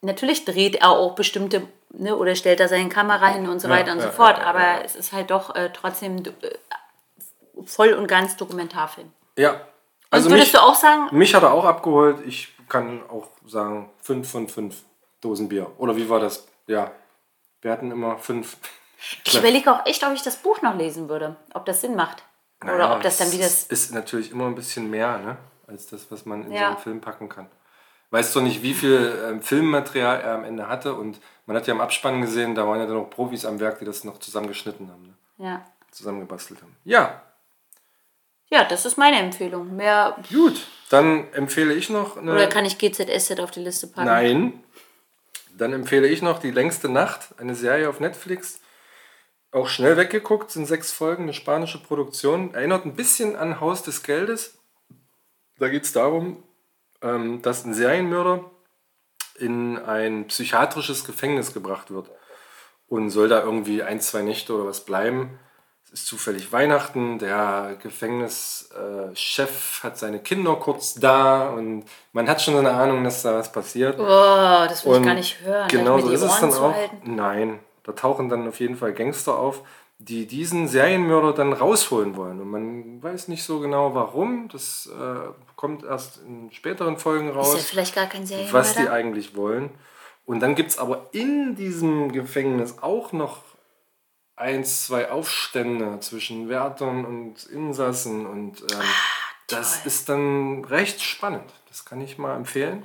natürlich dreht er auch bestimmte, ne, oder stellt er seine Kamera hin und so
Ja,
weiter und
ja,
so fort, aber es ist halt doch äh, trotzdem äh, voll und ganz Dokumentarfilm.
Ja.
Also würdest
mich,
du auch sagen,
mich hat er auch abgeholt. Ich kann auch sagen, 5 von 5 Dosen Bier. Oder wie war das? Ja. Wir hatten immer fünf.
Ich überlege auch echt, ob ich das Buch noch lesen würde, ob das Sinn macht. Oder
Naja,
ob das dann wieder.
ist, ist natürlich immer ein bisschen mehr, ne? Als das, was man in
Ja.
so einen Film packen kann. Weißt du nicht, wie viel ähm, Filmmaterial er am Ende hatte und man hat ja im Abspann gesehen, da waren ja dann noch Profis am Werk, die das noch zusammengeschnitten haben, ne?
Ja.
zusammengebastelt haben. Ja,
ja, das ist meine Empfehlung. Mehr.
gut. Dann empfehle ich noch eine.
Oder kann ich GZSZ auf die Liste packen?
Nein. Dann empfehle ich noch Die längste Nacht, eine Serie auf Netflix. Auch schnell weggeguckt, sind sechs Folgen, eine spanische Produktion. Erinnert ein bisschen an Haus des Geldes. Da geht es darum, ähm, dass ein Serienmörder in ein psychiatrisches Gefängnis gebracht wird und soll da irgendwie ein, zwei Nächte oder was bleiben. Es ist zufällig Weihnachten, der Gefängnischef hat seine Kinder kurz da und man hat schon so eine Ahnung, dass da was passiert.
Oh, das will ich
Und
gar nicht hören.
Genau so ist es dann auch. Nein, da tauchen dann auf jeden Fall Gangster auf, die diesen Serienmörder dann rausholen wollen. Und man weiß nicht so genau warum. Das äh, kommt erst in späteren Folgen
Ist
raus,
ja vielleicht gar kein Serienmörder.
was die eigentlich wollen. Und dann gibt es aber in diesem Gefängnis auch noch eins, zwei Aufstände zwischen Wärtern und Insassen. Und ähm, das ist dann recht spannend. Das kann ich mal empfehlen.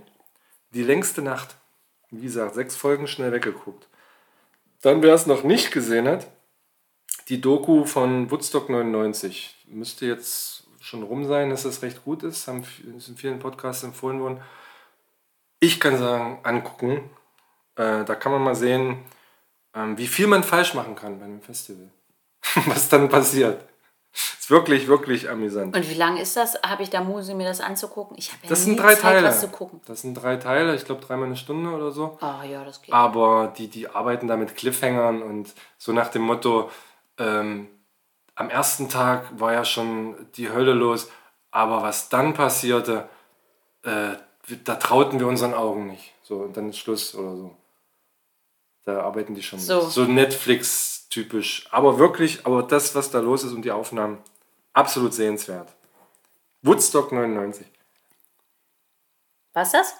Die längste Nacht. Wie gesagt, sechs Folgen schnell weggeguckt. Dann, wer es noch nicht gesehen hat, die Doku von Woodstock 99. Müsste jetzt schon rum sein, dass das recht gut ist. Haben, in vielen Podcasts empfohlen worden. Ich kann sagen, angucken. Äh, da kann man mal sehen, ähm, wie viel man falsch machen kann bei einem Festival. [laughs] Was dann passiert. Wirklich, wirklich amüsant.
Und wie lang ist das? Habe ich da Muse, mir das anzugucken? Ich habe ja
Das sind drei
Zeit,
Teile.
was zu gucken.
Das sind drei Teile, ich glaube dreimal eine Stunde oder so.
Oh ja, das geht.
Aber die, die arbeiten da mit Cliffhangern und so nach dem Motto, ähm, am ersten Tag war ja schon die Hölle los. Aber was dann passierte, äh, da trauten wir unseren Augen nicht. So, und dann ist Schluss oder so. Da arbeiten die schon
So.
so Netflix-typisch. Aber wirklich, aber das, was da los ist und die Aufnahmen, absolut sehenswert. Woodstock 99.
Was das?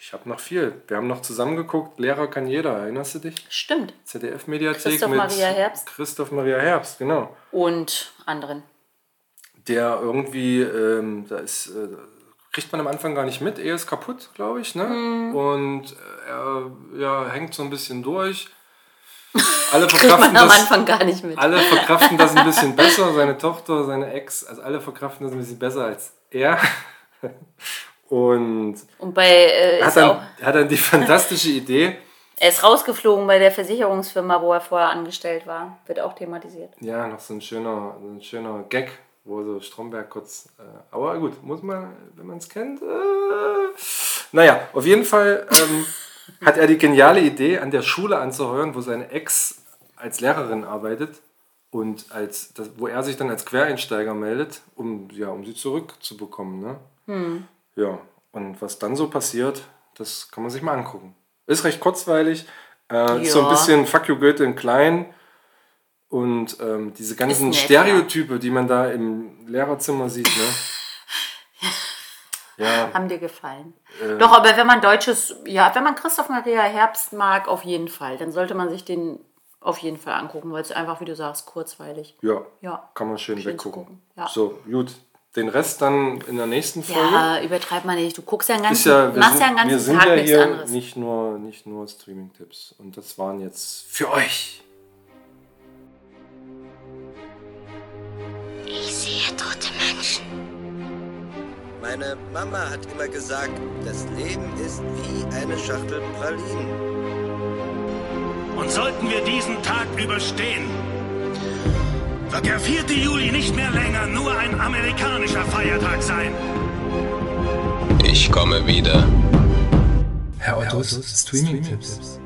Ich habe noch viel. Wir haben noch zusammengeguckt. Lehrer kann jeder. Erinnerst du dich?
Stimmt.
ZDF-Mediathek
Christoph
mit
Maria Herbst.
Christoph Maria Herbst, genau.
Und anderen.
Der irgendwie, ähm, da ist, äh, kriegt man am Anfang gar nicht mit. Er ist kaputt, glaube ich, ne?
Mhm.
Und äh, er ja, hängt so ein bisschen durch. Alle verkraften,
man am
das,
Anfang gar nicht mit.
alle verkraften das ein bisschen besser. Seine Tochter, seine Ex, also alle verkraften das ein bisschen besser als er. Und
Und bei äh,
hat dann, hat dann die fantastische Idee,
er ist rausgeflogen bei der Versicherungsfirma, wo er vorher angestellt war. Wird auch thematisiert.
Ja, noch so ein schöner, so ein schöner Gag, wo so Stromberg kurz. Äh, aber gut, muss man, wenn man es kennt. Äh, naja, auf jeden Fall ähm, hat er die geniale Idee, an der Schule anzuheuern, wo seine Ex als Lehrerin arbeitet und als, das, wo er sich dann als Quereinsteiger meldet, um, ja, um sie zurückzubekommen. Ne? Ja, und was dann so passiert, das kann man sich mal angucken. Ist recht kurzweilig, äh, ist so ein
Ja.
bisschen Fuck you Goethe in klein. Und ähm, diese ganzen Stereotype, die man da im Lehrerzimmer sieht, ne? Ja,
Haben dir gefallen?
Äh.
Doch, aber wenn man deutsches, ja, wenn man Christoph Maria Herbst mag, auf jeden Fall, dann sollte man sich den auf jeden Fall angucken, weil es einfach, wie du sagst, kurzweilig.
ja,
Ja.
kann man schön
Schön
weggucken.
ja.
So, gut. Den Rest dann in der nächsten Folge.
Ja, übertreib mal nicht. Du guckst ja einen ganzen,
ja, wir
machst
sind,
ja einen ganzen
wir sind
Tag
ja
nichts
hier
anderes.
nicht nur, nicht nur Streaming-Tipps. Und das waren jetzt für euch.
Meine Mama hat immer gesagt, das Leben ist wie eine Schachtel Pralinen.
Und sollten wir diesen Tag überstehen, wird der 4. Juli nicht mehr länger nur ein amerikanischer Feiertag sein.
Ich komme wieder.
Herr Ottos Streaming-Tipps.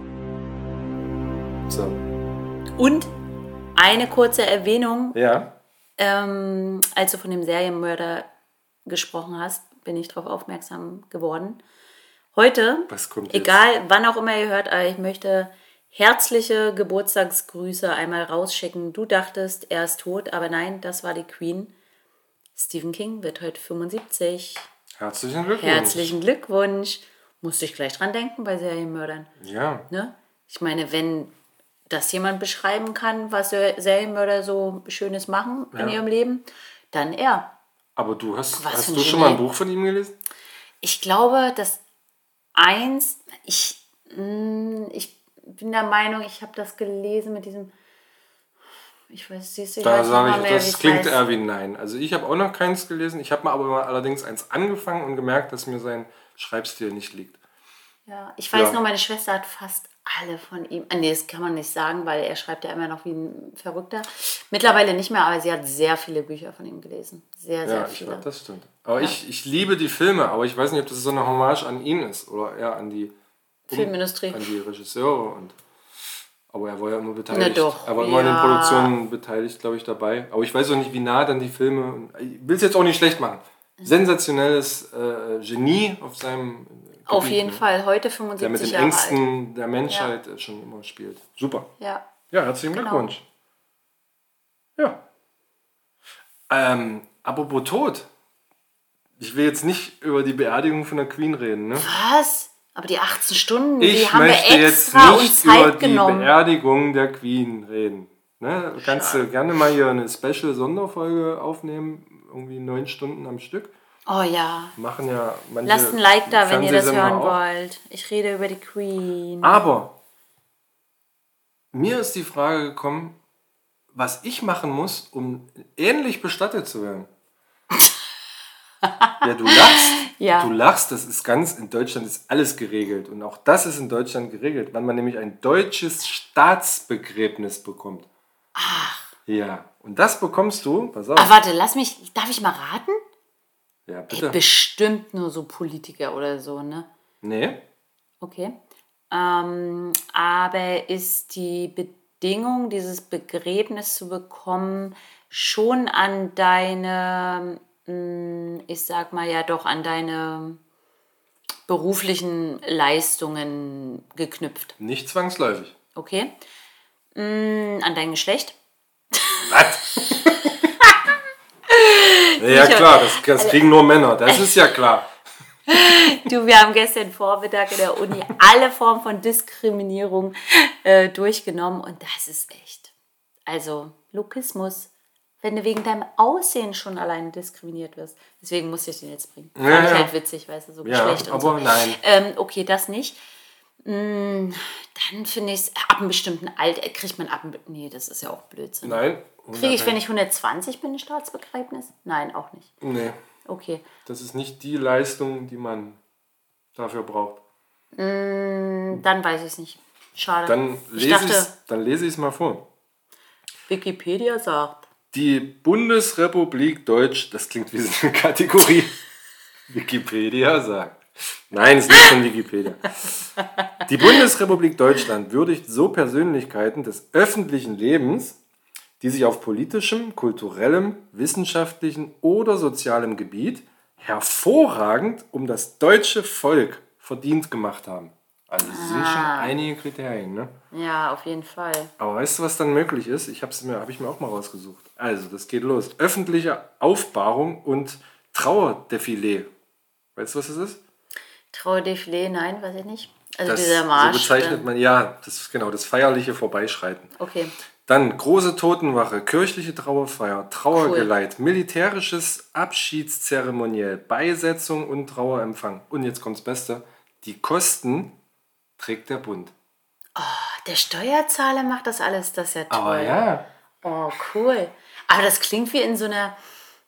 So.
Und eine kurze Erwähnung,
Ja.
ähm, als du von dem Serienmörder gesprochen hast, bin ich darauf aufmerksam geworden. Heute,
Was kommt jetzt?
egal wann auch immer ihr hört, aber ich möchte herzliche Geburtstagsgrüße einmal rausschicken. Du dachtest, er ist tot, aber nein, das war die Queen. Stephen King wird heute 75.
Herzlichen Glückwunsch.
Herzlichen Glückwunsch. Musste ich gleich dran denken bei Serienmördern.
Ja.
Ne? Ich meine, wenn das jemand beschreiben kann, was Ser- Serienmörder so Schönes machen in
Ja.
ihrem Leben, dann er.
Aber du hast,
Was
hast du schon mal ein. Buch von ihm gelesen?
Ich glaube, dass eins, ich, mh, ich bin der Meinung, ich habe das gelesen mit diesem, ich weiß, siehst du, ich
Da
weiß
sage
nicht
ich,
mehr,
das klingt eher wie ein Nein. Also ich habe auch noch keins gelesen. Ich habe mal aber mal allerdings eins angefangen und gemerkt, dass mir sein Schreibstil nicht liegt.
Ja, ich weiß
Ja.
nur, meine Schwester hat fast alle von ihm. Ah, nee, das kann man nicht sagen, weil er schreibt ja immer noch wie ein Verrückter. Mittlerweile nicht mehr, aber sie hat sehr viele Bücher von ihm gelesen. Sehr, sehr
Ja,
viele.
weiß, das stimmt. Aber ich, ich liebe die Filme, aber ich weiß nicht, ob das so eine Hommage an ihn ist oder eher an die,
Filmindustrie.
an die Regisseure. Und, aber er war ja immer beteiligt.
Na doch,
er war immer in den
ja.
Produktionen beteiligt, glaube ich, dabei. Aber ich weiß auch nicht, wie nah dann die Filme. Ich will es jetzt auch nicht schlecht machen. Sensationelles äh, Genie auf seinem.
Auf jeden
ne?
Fall, heute
Der mit
75
den
Jahre alt.
Ängsten der Menschheit äh, schon immer spielt. Super.
Ja.
Ja, herzlichen
Genau.
Glückwunsch. Ja. Ähm, apropos Tod. Ich will jetzt nicht über die Beerdigung von der Queen reden, ne?
Was? Aber die 18 Stunden, die
Ich
haben wir
möchte jetzt
extra uns
nicht über
Zeit
die. Beerdigung der Queen reden. Ne? Kannst du gerne mal hier eine Special-Sonderfolge aufnehmen, irgendwie neun Stunden am Stück.
Oh ja.
Machen ja manche
Lasst ein Like da, wenn ihr das hören
auch.
wollt. Ich rede über die Queen.
Aber mir ist die Frage gekommen, was ich machen muss, um ähnlich bestattet zu werden. [laughs] ja, du lachst.
Ja.
Du lachst, das ist ganz, in Deutschland ist alles geregelt. Und auch das ist in Deutschland geregelt, wann man nämlich ein deutsches Staatsbegräbnis bekommt. Ach. Ja, und das bekommst du, pass auf.
Ah, warte, lass mich, darf ich mal raten?
Ja,
Ey,
bitte.
bestimmt nur so Politiker oder so, ne?
Nee,
Okay. Ähm, aber ist die Bedingung, dieses Begräbnis zu bekommen, schon an deine mh, ich sag mal ja doch an deine beruflichen Leistungen geknüpft.
Nicht zwangsläufig.
Okay? Mh, an dein Geschlecht.
Was? [laughs] ja, klar, das, das kriegen nur Männer, das ist ja klar. [laughs]
Du, wir haben gestern Vormittag in der Uni alle Formen von Diskriminierung äh, durchgenommen und das ist echt. Also, Lukismus, wenn du wegen deinem Aussehen schon allein diskriminiert wirst. Deswegen musste ich den jetzt bringen. Fand
Ja,
ich
ja.
halt witzig, weißt du, so
Ja,
Geschlecht und
aber
so.
nein.
Ähm, okay, das nicht. Mm, Dann finde ich es, ab einem bestimmten Alter, kriegt man ab nee, das ist ja auch Blödsinn.
Nein.
Kriege ich, wenn ich 120 bin, ein Staatsbegräbnis? Nein, auch nicht.
Nee,
Okay.
das ist nicht die Leistung, die man dafür braucht.
Dann weiß ich es nicht. Schade.
Dann lese ich
dachte,
es ich's mal vor.
Wikipedia sagt.
Die Bundesrepublik Deutsch, das klingt wie so eine Kategorie. [laughs] Wikipedia sagt. Nein, ist nicht von Wikipedia. Die Bundesrepublik Deutschland würdigt so Persönlichkeiten des öffentlichen Lebens, die sich auf politischem, kulturellem, wissenschaftlichen oder sozialem Gebiet hervorragend um das deutsche Volk verdient gemacht haben. Also es sind schon einige Kriterien, ne?
Ja, auf jeden Fall.
Aber weißt du, was dann möglich ist? Ich habe mir, hab ich mir auch mal rausgesucht. Also, das geht los. Öffentliche Aufbahrung und Trauerdefilé. Weißt du, was das ist?
Trauerdefilé, nein, weiß ich nicht. Also
Das
dieser Marsch.
so bezeichnet
dann-
man, ja, das ist genau das feierliche Vorbeischreiten.
Okay.
Dann große Totenwache, kirchliche Trauerfeier, Trauergeleit, militärisches Abschiedszeremoniell, Beisetzung und Trauerempfang. Und jetzt kommt's Beste. Die Kosten trägt der Bund.
Der Steuerzahler macht das alles, das ist ja toll.
Aber ja,
Oh, cool. Aber das klingt wie in so einer,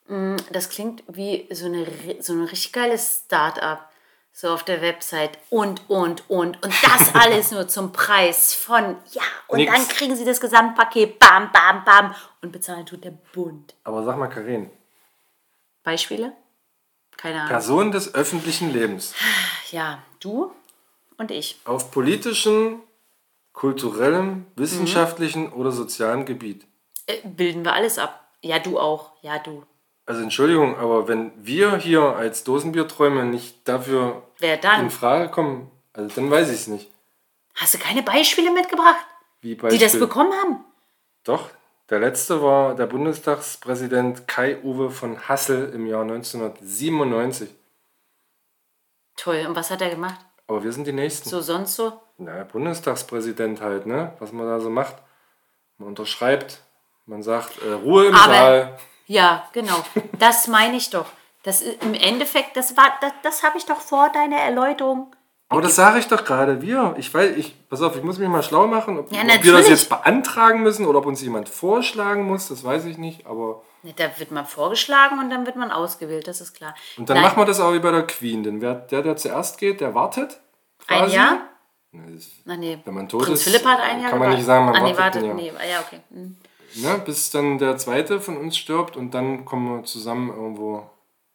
mm, das klingt wie so eine, so ein richtig geiles Start-up. So auf der Website und, und, und. Und das [laughs] alles nur zum Preis von, ja, und
Nix.
dann kriegen sie das Gesamtpaket, bam, bam, bam. Und bezahlen tut der Bund.
aber sag mal, Karin,
Beispiele? Keine Ahnung.
Person des öffentlichen Lebens. [sighs]
Ja, du und ich.
auf politischem, kulturellem, wissenschaftlichen oder sozialen Gebiet.
Äh, bilden wir alles ab. Ja, du auch. Ja, du.
Also Entschuldigung, aber wenn wir hier als Dosenbierträume nicht dafür
Wer dann?
in Frage kommen, also dann weiß ich es nicht.
Hast du keine Beispiele mitgebracht,
Wie
die
Beispiel.
das bekommen haben?
Doch, der letzte war der Bundestagspräsident Kai-Uwe von Hassel im Jahr 1997.
Toll. Und was hat er gemacht?
Aber wir sind die Nächsten.
So sonst so?
Na, Bundestagspräsident halt, ne? Was man da so macht. Man unterschreibt, man sagt äh, Ruhe im
Aber-
Saal.
Ja, genau. Das meine ich doch. Das ist, Im Endeffekt, das war, das, das habe ich doch vor deiner Erläuterung.
Aber das sage ich doch gerade, wir. Ich weiß, ich, pass auf, ich muss mich mal schlau machen, ob,
Ja,
ob wir das
natürlich.
jetzt beantragen müssen oder ob uns jemand vorschlagen muss, das weiß ich nicht. Aber
Da wird man vorgeschlagen und dann wird man ausgewählt, das ist klar.
und dann
Nein,
machen wir das auch wie bei der Queen, denn wer, der, der zuerst geht, der wartet.
ein
quasi.
Jahr?
Ne, das-
Ach nee.
Wenn man tot
Prinz
ist,
Philipp hat ein Jahr
kann man nicht sagen, man
ah, nee,
wartet
wartet.
ein Jahr.
Nee, ah, ja, okay. Hm.
Ne, bis dann der zweite von uns stirbt und dann kommen wir zusammen irgendwo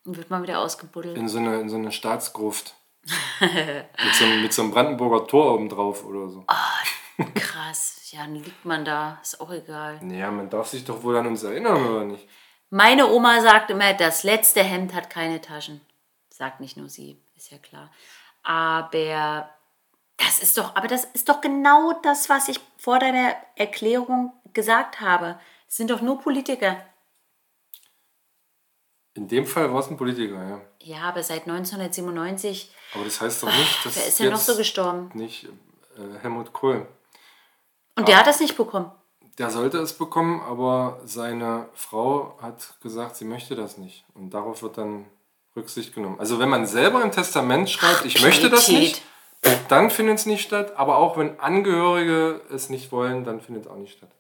Dann wird man wieder ausgebuddelt.
in so eine, in so eine Staatsgruft. [laughs] mit, so, einem- mit so einem Brandenburger Tor oben drauf oder so.
Krass. Ja, dann liegt man da. Ist auch egal.
Naja, man darf sich doch wohl an uns erinnern, oder nicht?
Meine Oma sagt immer, das letzte Hemd hat keine Taschen. Sagt nicht nur sie, ist ja klar. Aber das ist doch, aber das ist doch genau das, was ich vor deiner Erklärung gesagt habe. Es sind doch nur Politiker.
In dem Fall war es ein Politiker, ja.
Ja, aber seit 1997,
Aber das heißt doch nicht, dass
wer ist denn noch so gestorben?
nicht äh, Helmut Kohl.
Und der hat das nicht bekommen.
Der sollte es bekommen, aber seine Frau hat gesagt, sie möchte das nicht. Und darauf wird dann Rücksicht genommen. Also wenn man selber im Testament schreibt, ich möchte das nicht, dann findet es nicht statt. Aber auch wenn Angehörige es nicht wollen, dann findet es auch nicht statt.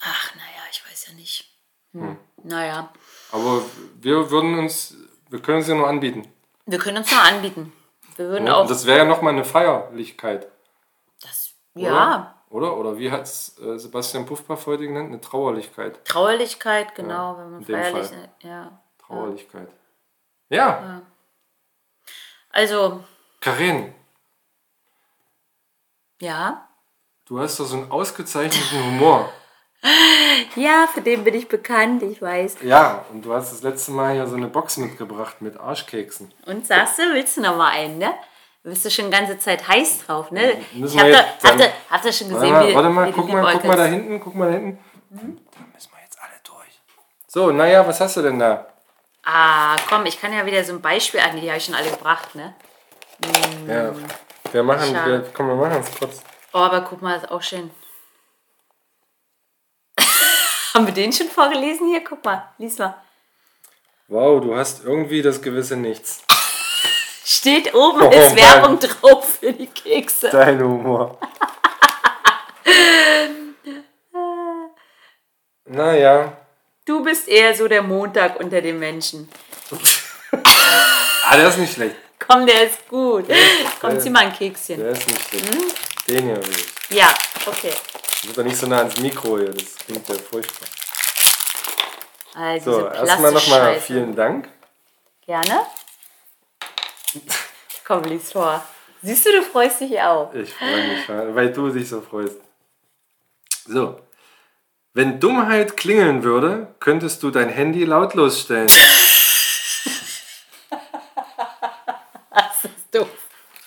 Ach, naja, ich weiß ja nicht. Hm. Naja,
Aber wir würden uns, wir können es ja nur anbieten.
wir können uns noch anbieten. Wir würden
Ja,
auch.
und das wäre ja nochmal eine Feierlichkeit.
das,
Oder?
ja,
Oder? Oder wie hat es äh, Sebastian Puffpaff heute genannt? Eine Trauerlichkeit.
Trauerlichkeit, genau, wenn man
in dem
feierlich.
Fall.
Ja.
Trauerlichkeit. Ja,
Also,
Karin,
ja.
du hast doch so einen ausgezeichneten Humor. [laughs]
Ja, für den bin ich bekannt, ich weiß.
Ja, und du hast das letzte Mal ja so eine Box mitgebracht mit Arschkeksen.
Und sagst du, willst du noch mal einen, ne? Du bist du schon die ganze Zeit heiß drauf, ne?
Müssen
Ich da,
jetzt
ihr, habt ihr schon
Warte
gesehen,
mal,
wie,
warte mal,
wie
guck mal, guck mal da hinten, guck mal da hinten. Da müssen wir jetzt alle durch. So, naja, was hast du denn da?
Ah, komm, ich kann ja wieder so ein Beispiel an, die habe ich schon alle gebracht, ne?
Ja, wir machen,
Schade.
wir, komm, wir machen es kurz.
Oh, aber guck mal, ist auch schön. [laughs] Haben wir den schon vorgelesen hier? Guck mal, lies mal.
Wow, du hast irgendwie das gewisse Nichts.
Steht oben
Oh,
ist
Mann.
Werbung drauf für die Kekse.
Dein Humor. [laughs] naja.
Du bist eher so der Montag unter den Menschen. [laughs]
Ah, der ist nicht schlecht.
Komm, der ist gut. Komm,
der-
zieh mal ein Kekschen.
Der ist nicht schlecht.
Hm?
Den hier will ich.
Ja, okay.
Wird doch nicht so nah ans Mikro hier, das klingt ja furchtbar.
Also
So, erstmal nochmal vielen Dank.
Gerne. [laughs] Komm, lies vor. Siehst du, du freust dich auch.
Ich freue mich, weil du dich so freust. So. Wenn Dummheit klingeln würde, könntest du dein Handy lautlos stellen. [laughs]
Das ist doof.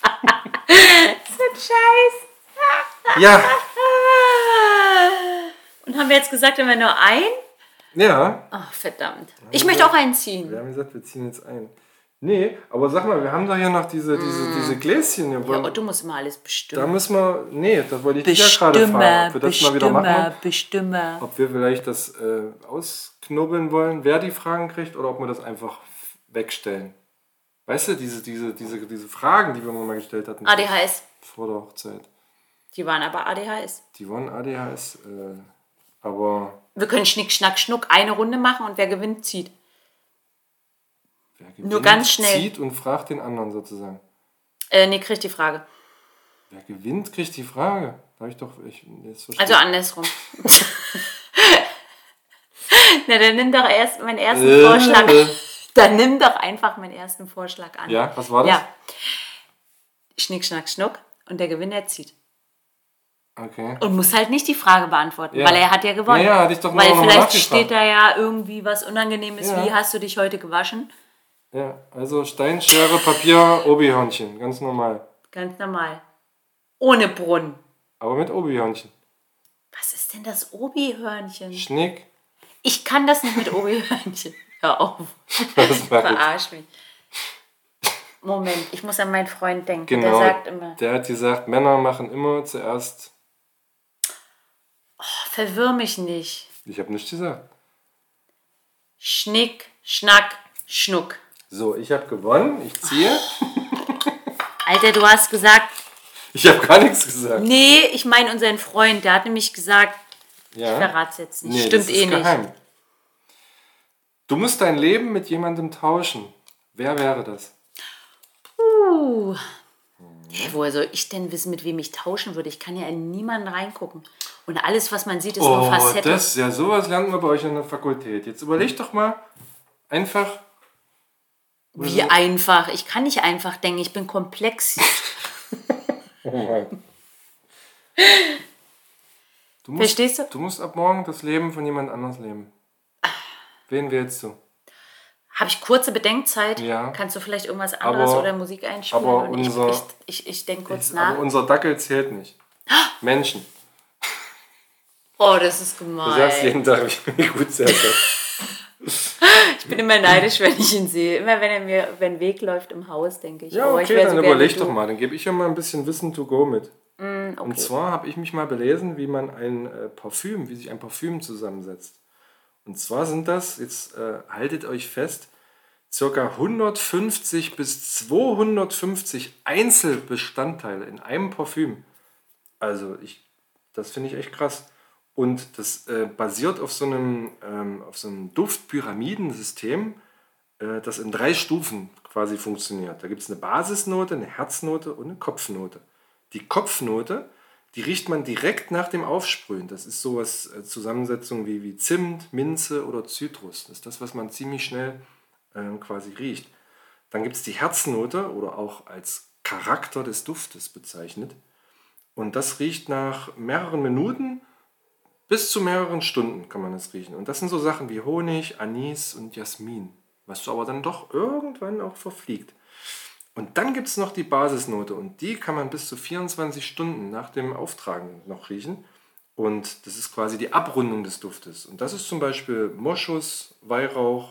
das ist ein Scheiß.
Ja,
Und haben wir jetzt gesagt, wenn wir nur ein?
ja.
Ach, verdammt. Ich möchte auch einen ziehen.
Wir haben gesagt, wir ziehen jetzt ein. Nee, aber sag mal, wir haben doch hier noch diese, diese, diese Gläschen.
Mm. Ja, und du musst immer alles
da
bestimmen.
müssen wir. Nee, das wollte ich dich ja gerade fragen. Ob wir das mal wieder machen.
bestimme.
Ob wir vielleicht das äh, ausknobeln wollen, wer die Fragen kriegt, oder ob wir das einfach wegstellen. Weißt du, diese, diese, diese, diese Fragen, die wir mal gestellt hatten
ADHS.
vor der Hochzeit.
Die waren aber ADHS.
Die wollen ADHS, äh, aber
Wir können Schnick, Schnack, Schnuck eine Runde machen und wer gewinnt, zieht.
wer gewinnt,
Nur ganz schnell.
zieht und fragt den anderen sozusagen.
Äh, nee, kriegt die Frage.
Wer gewinnt, kriegt die Frage. Da hab ich doch. Ich,
Also andersrum. [laughs] Na, dann nimm doch erst meinen ersten
Äh,
Vorschlag. [laughs] Dann nimm doch einfach meinen ersten Vorschlag an.
Ja, was war das?
Ja. Schnick, Schnack, Schnuck und der Gewinner zieht.
Okay.
Und muss halt nicht die Frage beantworten,
Ja.
weil er hat ja gewonnen.
Ja, ja, hatte ich doch
weil vielleicht steht da ja irgendwie was Unangenehmes,
Ja.
wie hast du dich heute gewaschen?
Ja, also Stein, Schere, Papier, Obi-Hörnchen. Ganz normal.
Ganz normal. Ohne Brunnen.
Aber mit Obi-Hörnchen.
Was ist denn das Obi-Hörnchen?
Schnick.
Ich kann das nicht mit Obi-Hörnchen. Hör auf. [laughs]
Das.
Verarsch mich. Moment, ich muss an meinen Freund denken.
Genau.
Der sagt immer,
Der hat gesagt, Männer machen immer zuerst.
verwirr mich nicht.
Ich habe nichts gesagt.
Schnick, Schnack, Schnuck.
So, ich habe gewonnen. Ich ziehe. [laughs]
Alter, du hast gesagt,
Ich habe gar nichts gesagt.
nee, ich meine unseren Freund, der hat nämlich gesagt,
Ja.
ich verrat's jetzt nicht.
Nee,
Stimmt
das ist
eh nicht.
Du musst dein Leben mit jemandem tauschen. Wer wäre das?
Uh. Hey, woher soll ich denn wissen, mit wem ich tauschen würde? Ich kann ja in niemanden reingucken. Und alles, was man sieht, ist nur
Oh,
Facette.
das, ja, sowas lernen wir bei euch an der Fakultät. Jetzt überleg doch mal einfach.
Wie einfach. Ich kann nicht einfach denken, ich bin komplex. [laughs]
Oh Mann. Du musst,
Verstehst du?
Du musst ab morgen das Leben von jemand anders leben. Wen wählst du?
Habe ich kurze Bedenkzeit?
Ja.
Kannst du vielleicht irgendwas anderes
Aber-
oder Musik einspielen?
aber
und ich,
unser-
ich, ich, ich denke kurz
Ist-
nach.
Aber unser Dackel zählt nicht. [gasps] Menschen.
Oh, das ist
Du
gemein.
sagst jeden Tag, wie gut sehr [laughs]
Ich bin immer neidisch, wenn ich ihn sehe. Immer wenn er mir den Weg läuft im Haus, denke ich,
Ja,
oh, ich
okay,
wäre
dann
so
überleg doch
du.
mal. Dann gebe ich ja mal ein bisschen Wissen to go mit.
Mm,
Und
okay.
zwar habe ich mich mal belesen, wie man ein äh, Parfüm, wie sich ein Parfüm zusammensetzt. Und zwar sind das, jetzt äh, haltet euch fest, circa 150 bis 250 Einzelbestandteile in einem Parfüm. Also ich, das finde ich echt krass. Und das äh, basiert auf so einem, ähm, so einem Duftpyramidensystem, äh, das in drei Stufen quasi funktioniert. Da gibt es eine Basisnote, eine Herznote und eine Kopfnote. Die Kopfnote, die riecht man direkt nach dem Aufsprühen. Das ist sowas, äh, Zusammensetzung wie, wie Zimt, Minze oder Zitrus. Das ist das, was man ziemlich schnell ähm, quasi riecht. Dann gibt es die Herznote oder auch als Charakter des Duftes bezeichnet. Und das riecht nach mehreren Minuten Bis zu mehreren Stunden kann man es riechen. Und das sind so Sachen wie Honig, Anis und Jasmin, was du aber dann doch irgendwann auch verfliegt. Und dann gibt es noch die Basisnote und die kann man bis zu 24 Stunden nach dem Auftragen noch riechen. Und das ist quasi die Abrundung des Duftes. Und das ist zum Beispiel Moschus, Weihrauch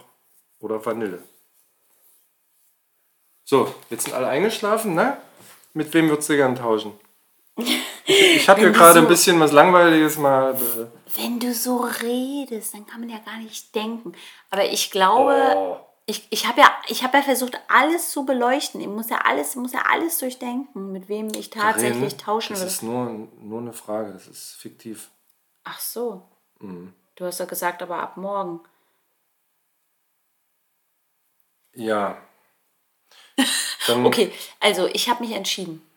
oder Vanille. So, jetzt sind alle eingeschlafen, ne? Mit wem würdest du gern tauschen? Ich, ich habe [laughs] hier gerade
so-
ein bisschen was Langweiliges mal. Äh,
Wenn du so redest, dann kann man ja gar nicht denken. Aber ich glaube,
Oh.
Ich, ich habe ja, ich hab ja versucht, alles zu beleuchten. Ich muss ja alles, muss ja alles durchdenken, mit wem ich tatsächlich
Karin,
tauschen
Das
würde.
ist nur, nur eine Frage, das ist fiktiv.
Ach so.
Mhm.
Du hast doch gesagt, aber ab morgen.
Ja. [laughs]
Okay, also ich habe mich entschieden.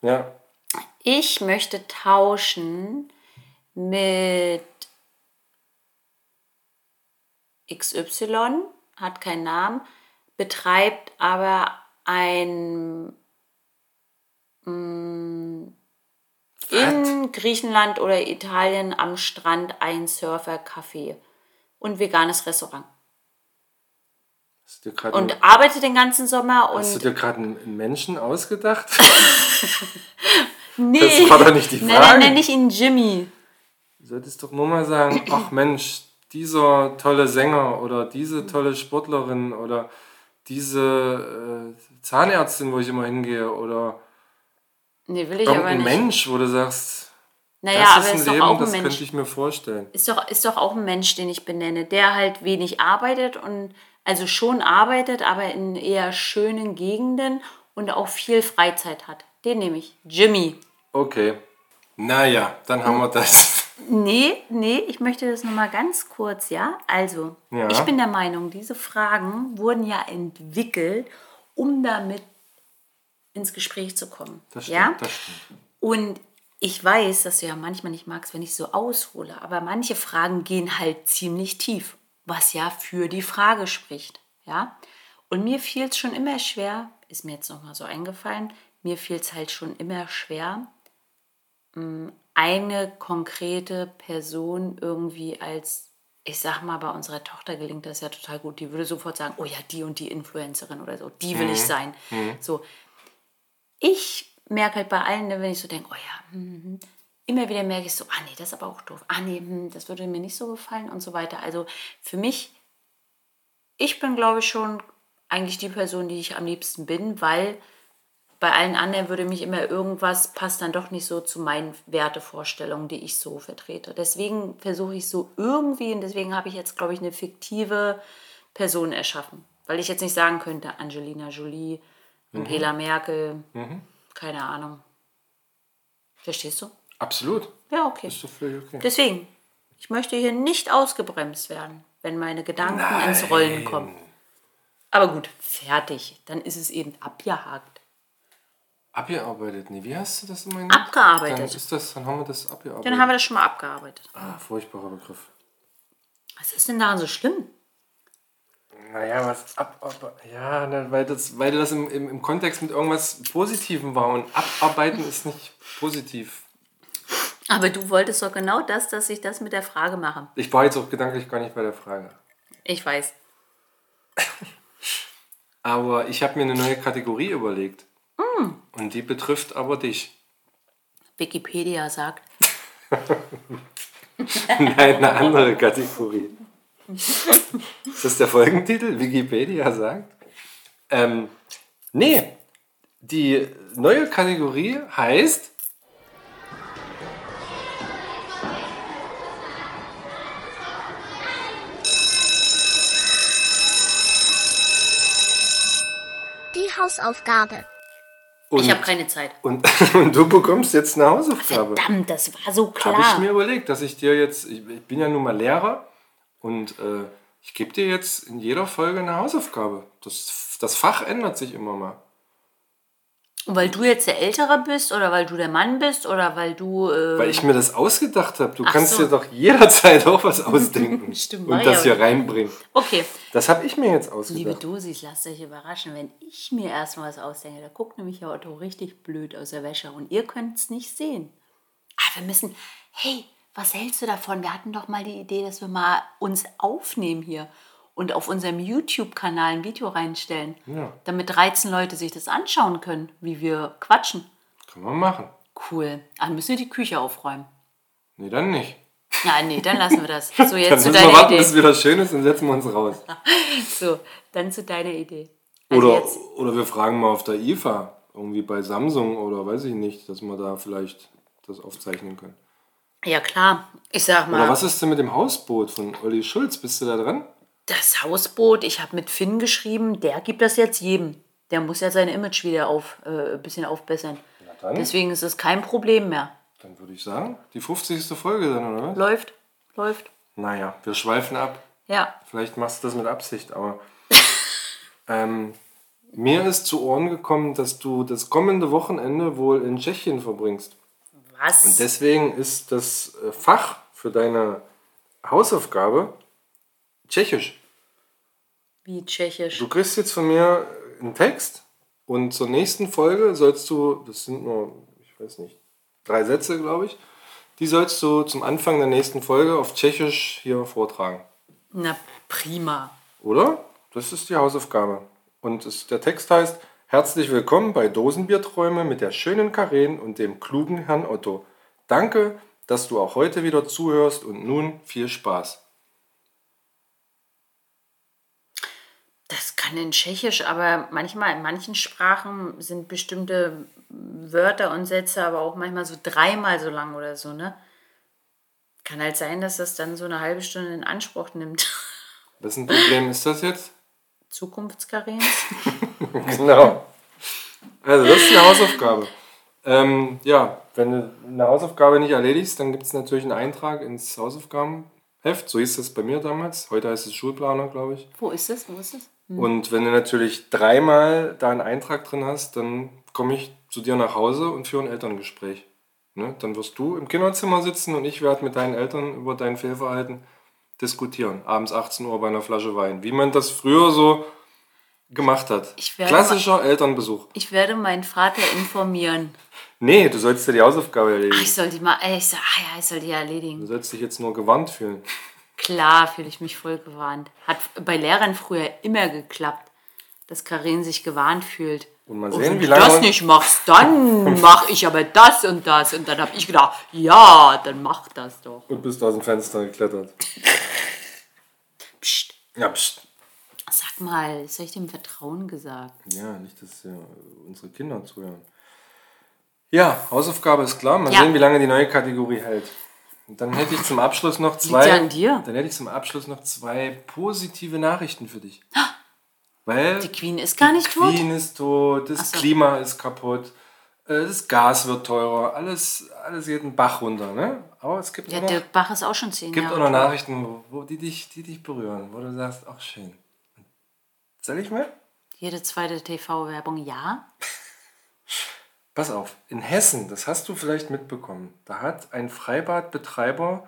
Ja,
Ich möchte tauschen mit XY, hat keinen Namen, betreibt aber ein mm, in Griechenland oder Italien am Strand ein Surfer-Café und veganes Restaurant. Und arbeitet den ganzen Sommer
hast du
und
dir gerade einen einen Menschen ausgedacht? [laughs]
nee,
Das war doch nicht die
Nein, dann
Frage.
nenne ich ihn Jimmy.
Du solltest doch nur mal sagen, ach Mensch, dieser tolle Sänger oder diese tolle Sportlerin oder diese äh, Zahnärztin, wo ich immer hingehe oder
Nee, will ich aber
irgendein
nicht.
Mensch, wo du sagst,
Naja,
das
aber
ist ein
ist doch
Leben,
auch ein
das
Mensch.
könnte ich mir vorstellen.
Ist doch, ist doch auch ein Mensch, den ich benenne, der halt wenig arbeitet und also schon arbeitet, aber in eher schönen Gegenden und auch viel Freizeit hat. Den nehme ich. Jimmy.
Okay. Naja, dann haben wir das.
Nee, nee, ich möchte das nochmal ganz kurz, ja? Also,
Ja.
ich bin der Meinung, diese Fragen wurden ja entwickelt, um damit ins Gespräch zu kommen.
Das stimmt,
ja?
das stimmt.
Und ich weiß, dass du ja manchmal nicht magst, wenn ich so aushole, aber manche Fragen gehen halt ziemlich tief, was ja für die Frage spricht, ja? Und mir fiel es schon immer schwer, ist mir jetzt nochmal so eingefallen, mir fiel es halt schon immer schwer, eine konkrete Person irgendwie als, ich sag mal, bei unserer Tochter gelingt das ja total gut. Die würde sofort sagen, oh ja, die und die Influencerin oder so, die will ich sein. So, ich merke halt bei allen, ne, wenn ich so denke, oh ja, hm, hm, immer wieder merke ich so, ah nee, das ist aber auch doof. Ah nee, hm, das würde mir nicht so gefallen und so weiter. Also für mich, ich bin glaube ich schon eigentlich die Person, die ich am liebsten bin, weil bei allen anderen würde mich immer irgendwas passt dann doch nicht so zu meinen Wertevorstellungen, die ich so vertrete. Deswegen versuche ich so irgendwie, und deswegen habe ich jetzt, glaube ich, eine fiktive Person erschaffen. Weil ich jetzt nicht sagen könnte, Angelina Jolie, Angela Merkel, keine Ahnung. Verstehst du?
Absolut.
Ja, okay.
Ist doch völlig okay.
Deswegen, ich möchte hier nicht ausgebremst werden, wenn meine Gedanken ins Rollen kommen. Aber gut, fertig. Dann ist es eben abgehakt.
Abgearbeitet. Nee, wie hast du das immer genannt?
Abgearbeitet.
Dann ist das, dann haben wir das abgearbeitet.
Dann haben wir das schon mal abgearbeitet.
ah, furchtbarer Begriff.
Was ist denn daran so schlimm?
Naja, was ab, ab ja, ne, weil das, weil das im, im, im Kontext mit irgendwas Positivem war und abarbeiten ist nicht positiv.
Aber du wolltest doch genau das, dass ich das mit der Frage mache.
Ich war jetzt auch gedanklich gar nicht bei der Frage.
Ich weiß. [laughs]
Aber ich habe mir eine neue Kategorie überlegt.
Mm.
Und die betrifft aber dich.
Wikipedia sagt. [laughs]
Nein, eine andere Kategorie. Ist das der Folgentitel? Wikipedia sagt? Ähm, nee, die neue Kategorie heißt
Die Hausaufgabe.
Und,
Ich habe keine Zeit.
und, [laughs] und du bekommst jetzt eine Hausaufgabe.
Verdammt, das war so
Habe ich
klar.
mir überlegt, dass ich dir jetzt, ich, ich bin ja nun mal Lehrer und äh, ich gebe dir jetzt in jeder Folge eine Hausaufgabe. Das, das Fach ändert sich immer mal.
Und weil du jetzt der Ältere bist oder weil du der Mann bist oder weil du. Äh,
Weil ich mir das ausgedacht habe. Du
Ach
kannst
so.
dir doch jederzeit auch was [laughs] ausdenken [laughs]
Stimmt,
und das hier reinbringen.
okay.
Das habe ich mir jetzt
Liebe
ausgedacht.
Dosis, lasst euch überraschen, wenn ich mir erstmal was ausdenke. Da guckt nämlich Herr Otto richtig blöd aus der Wäsche und ihr könnt es nicht sehen. Aber wir müssen, hey, was hältst du davon? Wir hatten doch mal die Idee, dass wir mal uns aufnehmen hier und auf unserem YouTube-Kanal ein Video reinstellen,
Ja.
damit 13 Leute sich das anschauen können, wie wir quatschen.
Können wir machen.
Cool. Ah, Dann müssen wir die Küche aufräumen.
Nee, dann nicht.
Ja, nee, dann lassen wir das. So,
Dann
jetzt zu
müssen wir
deiner
warten, bis
Idee.
wieder schön ist und setzen wir uns raus. [laughs]
So, dann zu deiner Idee. Also
Oder,
jetzt,
oder wir fragen mal auf der IFA, irgendwie bei Samsung oder weiß ich nicht, dass wir da vielleicht das aufzeichnen können.
ja klar, ich sag mal,
Oder was ist denn mit dem Hausboot von Olli Schulz? Bist du da dran?
Das Hausboot, ich habe mit Finn geschrieben, der gibt das jetzt jedem. Der muss ja sein Image wieder auf, äh, ein bisschen aufbessern. Deswegen ist es kein Problem mehr.
dann würde ich sagen, die 50. Folge dann, oder was?
Läuft, läuft.
Naja, wir schweifen ab.
Ja,
Vielleicht machst du das mit Absicht, aber [laughs] ähm, mir ist zu Ohren gekommen, dass du das kommende Wochenende wohl in Tschechien verbringst.
was?
Und deswegen ist das äh, Fach für deine Hausaufgabe Tschechisch.
Wie tschechisch.
Du kriegst jetzt von mir einen Text und zur nächsten Folge sollst du, das sind nur, ich weiß nicht, drei Sätze, glaube ich, die sollst du zum Anfang der nächsten Folge auf Tschechisch hier vortragen.
Na, prima.
Oder? Das ist die Hausaufgabe. Und es, der Text heißt: Herzlich willkommen bei Dosenbierträume mit der schönen Karin und dem klugen Herrn Otto. Danke, dass du auch heute wieder zuhörst und nun viel Spaß.
Das kann in Tschechisch, aber manchmal in manchen Sprachen sind bestimmte Wörter und Sätze aber auch manchmal so dreimal so lang oder so, ne? Kann halt sein, dass das dann so eine halbe Stunde in Anspruch nimmt. [laughs]
Wessen Problem ist das jetzt?
Zukunftskarenz? [laughs] [laughs]
Genau. Also, das ist die Hausaufgabe. Ähm, ja, wenn du eine Hausaufgabe nicht erledigst, dann gibt es natürlich einen Eintrag ins Hausaufgabenheft. So hieß das bei mir damals. Heute heißt es Schulplaner, glaube ich.
Wo ist es? Wo ist es?
Und wenn du natürlich dreimal da einen Eintrag drin hast, dann komme ich zu dir nach Hause und führe ein Elterngespräch. Ne? Dann wirst du im Kinderzimmer sitzen und ich werde mit deinen Eltern über dein Fehlverhalten diskutieren. Abends 18 Uhr bei einer Flasche Wein. Wie man das früher so gemacht hat.
Ich werde
Klassischer Elternbesuch.
Ich werde meinen Vater informieren.
Nee, du sollst dir die Hausaufgabe erledigen.
Ach, ich soll die mal, ich sag, ah ja, ich soll die erledigen.
Du sollst dich jetzt nur gewarnt fühlen.
Klar fühle ich mich voll gewarnt. Hat bei Lehrern früher immer geklappt, dass Karin sich gewarnt fühlt.
Und mal
Und
sehen,
wenn
wie
du
lange.
das nicht machst, dann [laughs] mache ich aber das und das. Und dann habe ich gedacht, ja, dann mach das doch.
Und bist aus dem Fenster geklettert.
Psst,
Ja, pst.
sag mal, das habe ich dem Vertrauen gesagt.
Ja, nicht, dass ja unsere Kinder zuhören. Ja, Hausaufgabe ist klar. Mal
Ja.
sehen, wie lange die neue Kategorie hält. Dann hätte ich zum Abschluss noch zwei.
ja an dir.
Dann hätte ich zum Abschluss noch zwei positive Nachrichten für dich. Weil
Die Queen ist gar nicht tot.
Queen ist tot, das
so.
Klima ist kaputt, äh, das Gas wird teurer, alles, alles geht einen Bach runter. Ne? Aber es gibt
Ja,
auch noch,
Dirk Bach ist auch schon zehn
gibt auch
Jahre
noch
tot.
Nachrichten, wo, wo die, dich, die dich berühren, wo du sagst, ach schön. Soll ich mal?
Jede zweite TV-Werbung, ja. [laughs]
Pass auf, in Hessen, das hast du vielleicht mitbekommen, da hat ein Freibadbetreiber,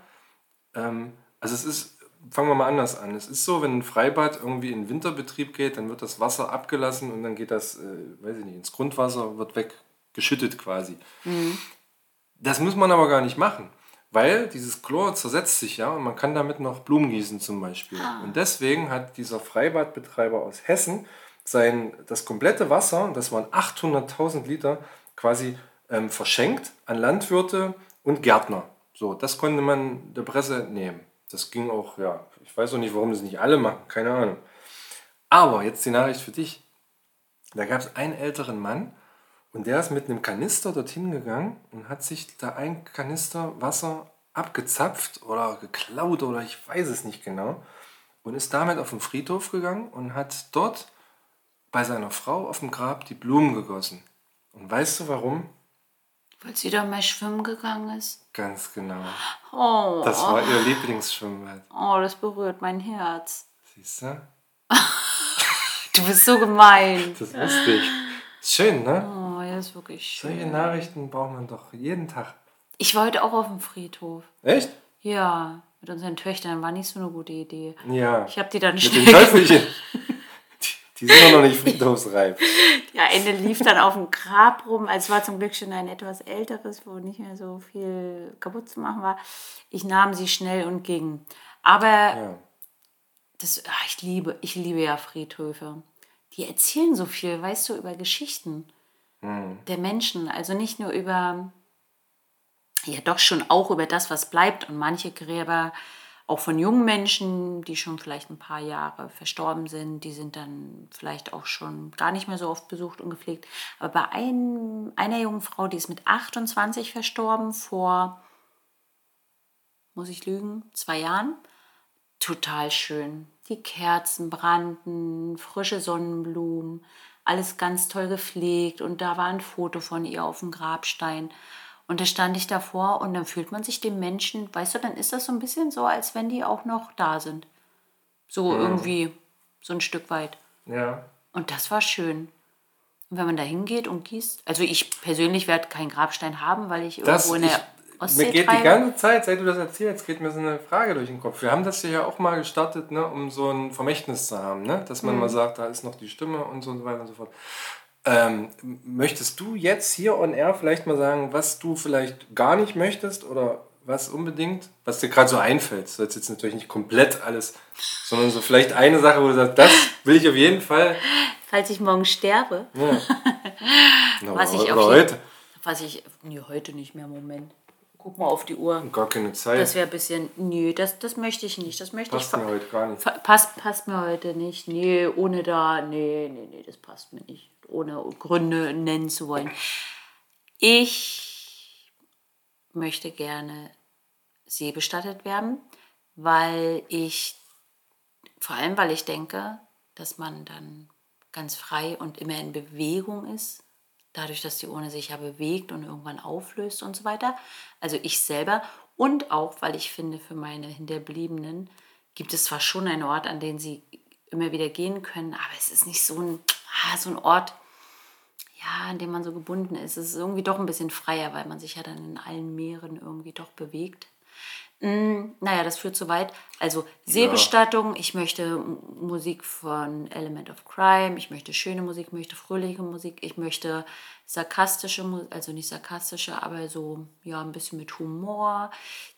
ähm, also es ist, fangen wir mal anders an, es ist so, wenn ein Freibad irgendwie in Winterbetrieb geht, dann wird das Wasser abgelassen und dann geht das, äh, weiß ich nicht, ins Grundwasser, wird weggeschüttet quasi. Das muss man aber gar nicht machen, weil dieses Chlor zersetzt sich ja und man kann damit noch Blumen gießen zum Beispiel. Und deswegen hat dieser Freibadbetreiber aus Hessen sein, das komplette Wasser, das waren 800.000 Liter, quasi ähm, verschenkt an Landwirte und Gärtner. So, das konnte man der Presse entnehmen. Das ging auch, ja, ich weiß auch nicht, warum das nicht alle machen, keine Ahnung. Aber jetzt die Nachricht für dich. Da gab es einen älteren Mann und der ist mit einem Kanister dorthin gegangen und hat sich da ein Kanister Wasser abgezapft oder geklaut oder ich weiß es nicht genau und ist damit auf den Friedhof gegangen und hat dort bei seiner Frau auf dem Grab die Blumen gegossen. Und weißt du warum?
Weil sie da mal schwimmen gegangen ist.
Ganz genau.
Oh,
Das war ihr Lieblingsschwimmbad.
oh, das berührt mein Herz.
Siehst du? [laughs]
Du bist so gemein.
Das wusste ich. Schön, ne?
Oh, ja, ist wirklich
Solche
schön.
Nachrichten braucht man doch jeden Tag.
Ich war heute auch auf dem Friedhof.
Echt?
Ja, mit unseren Töchtern war nicht so eine gute Idee.
Ja.
Ich habe die dann
Mit
schnell.
den Teufelchen. [laughs] [laughs] Die, sind noch nicht friedhofsreif. [laughs]
Ja, Ende lief dann auf dem Grab rum. Also es war zum Glück schon ein etwas älteres, wo nicht mehr so viel kaputt zu machen war. Ich nahm sie schnell und ging. Aber
Ja.
das, ach, ich liebe, ich liebe ja Friedhöfe. Die erzählen so viel, weißt du, über Geschichten der Menschen. Also nicht nur über, ja doch schon auch über das, was bleibt. Und manche Gräber auch von jungen Menschen, die schon vielleicht ein paar Jahre verstorben sind, die sind dann vielleicht auch schon gar nicht mehr so oft besucht und gepflegt. Aber bei ein, einer jungen Frau, die ist mit 28 verstorben, vor, muss ich lügen, zwei Jahren, total schön. Die Kerzen brannten, frische Sonnenblumen, alles ganz toll gepflegt und da war ein Foto von ihr auf dem Grabstein. Und da stand ich davor und dann fühlt man sich dem Menschen, weißt du, dann ist das so ein bisschen so, als wenn die auch noch da sind. So irgendwie, so ein Stück weit.
Ja.
Und das war schön. Und wenn man da hingeht und gießt, also ich persönlich werde keinen Grabstein haben, weil ich
Das,
irgendwo in der Ostsee
mir geht die
treibe.
ganze Zeit, seit du das erzählst, geht mir so eine Frage durch den Kopf. Wir haben das hier ja auch mal gestartet, ne, um so ein Vermächtnis zu haben, ne? dass
Mhm.
man mal sagt, da ist noch die Stimme und so und so weiter und so fort. Ähm, möchtest du jetzt hier on air vielleicht mal sagen, was du vielleicht gar nicht möchtest oder was unbedingt, was dir gerade so einfällt? Das ist jetzt natürlich nicht komplett alles, sondern so vielleicht eine Sache, wo du sagst, das will ich auf jeden Fall.
Falls ich morgen sterbe,
Ja. [laughs] Na,
Was ich
oder
auf jeden-
heute.
was ich, nee, heute nicht mehr, Moment. Guck mal auf die Uhr.
Gar keine Zeit.
Das wäre ein bisschen, nee, das, das möchte ich nicht. Das möchte
Passt
ich
mir heute gar nicht.
Passt, passt mir heute nicht. Nee, ohne da, nee, nee, nee, das passt mir nicht. Ohne Gründe nennen zu wollen. Ich möchte gerne seebestattet werden, weil ich, vor allem weil ich denke, dass man dann ganz frei und immer in Bewegung ist, dadurch, dass die Urne sich ja bewegt und irgendwann auflöst und so weiter. Also ich selber und auch, weil ich finde, für meine Hinterbliebenen gibt es zwar schon einen Ort, an den sie immer wieder gehen können, aber es ist nicht so ein, ah, so ein Ort, ja, an dem man so gebunden ist. Es ist irgendwie doch ein bisschen freier, weil man sich ja dann in allen Meeren irgendwie doch bewegt. Mm, naja, das führt zu weit. Also Seebestattung, ich möchte Musik von Element of Crime, ich möchte schöne Musik, ich möchte fröhliche Musik, ich möchte sarkastische Musik, also nicht sarkastische, aber so, ja, ein bisschen mit Humor.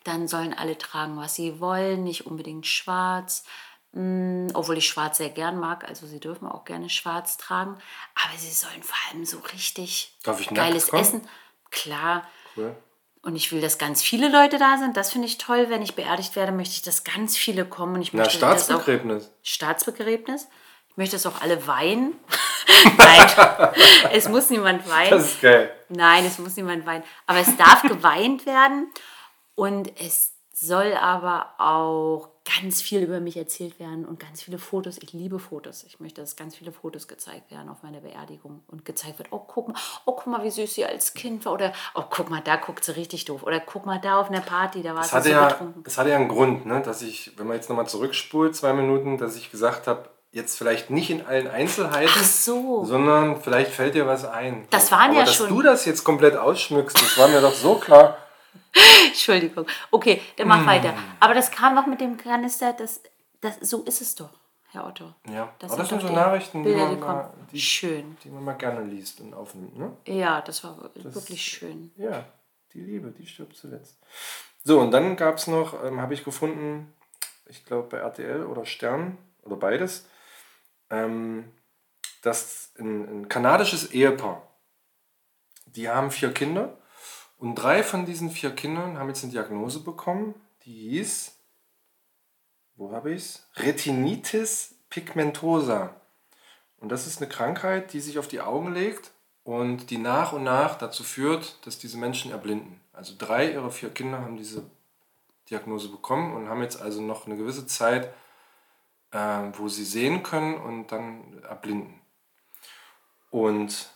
Dann sollen alle tragen, was sie wollen, nicht unbedingt schwarz. Mm, obwohl ich schwarz sehr gern mag, also sie dürfen auch gerne schwarz tragen, aber sie sollen vor allem so richtig
Darf ich nackt
geiles? Essen. Klar,
Cool.
Und ich will, dass ganz viele Leute da sind. Das finde ich toll. Wenn ich beerdigt werde, möchte ich, dass ganz viele kommen. Und ich
Na,
möchte, auch
Staatsbegräbnis.
Staatsbegräbnis. Ich möchte, dass auch alle weinen. [laughs] Nein, es muss niemand weinen.
Das ist geil.
Nein, es muss niemand weinen. Aber es darf geweint werden. Und es soll aber auch ganz viel über mich erzählt werden und ganz viele Fotos. Ich liebe Fotos. Ich möchte, dass ganz viele Fotos gezeigt werden auf meiner Beerdigung und gezeigt wird, oh, guck mal, oh, guck mal, wie süß sie als Kind war. Oder, oh, guck mal, da guckt sie richtig doof. Oder guck mal, da auf einer Party, da war
Es
sie
hatte,
so
ja,
betrunken.
es hatte ja einen Grund, ne, dass ich, wenn man jetzt nochmal zurückspult, zwei Minuten, dass ich gesagt habe, jetzt vielleicht nicht in allen Einzelheiten,
so.
sondern vielleicht fällt dir was ein.
Das waren
Aber
ja
dass
schon-
du das jetzt komplett ausschmückst, das war mir doch so klar. [laughs]
Entschuldigung. Okay, dann mach weiter. Aber das kam noch mit dem Kanister, das, das, so ist es doch, Herr Otto.
Ja,
Das
aber das sind so Nachrichten, die man, mal, die,
Schön.
die man mal gerne liest und aufnimmt. Ne?
Ja, das war wirklich schön.
Ja, die Liebe, die stirbt zuletzt. So, und dann gab es noch, ähm, habe ich gefunden, ich glaube bei RTL oder Stern oder beides, ähm, dass ein, ein kanadisches Ehepaar, die haben vier Kinder und drei von diesen vier Kindern haben jetzt eine Diagnose bekommen, die hieß, wo habe ich es? Retinitis pigmentosa. Und das ist eine Krankheit, die sich auf die Augen legt und die nach und nach dazu führt, dass diese Menschen erblinden. Also drei ihrer vier Kinder haben diese Diagnose bekommen und haben jetzt also noch eine gewisse Zeit, äh, wo sie sehen können und dann erblinden. Und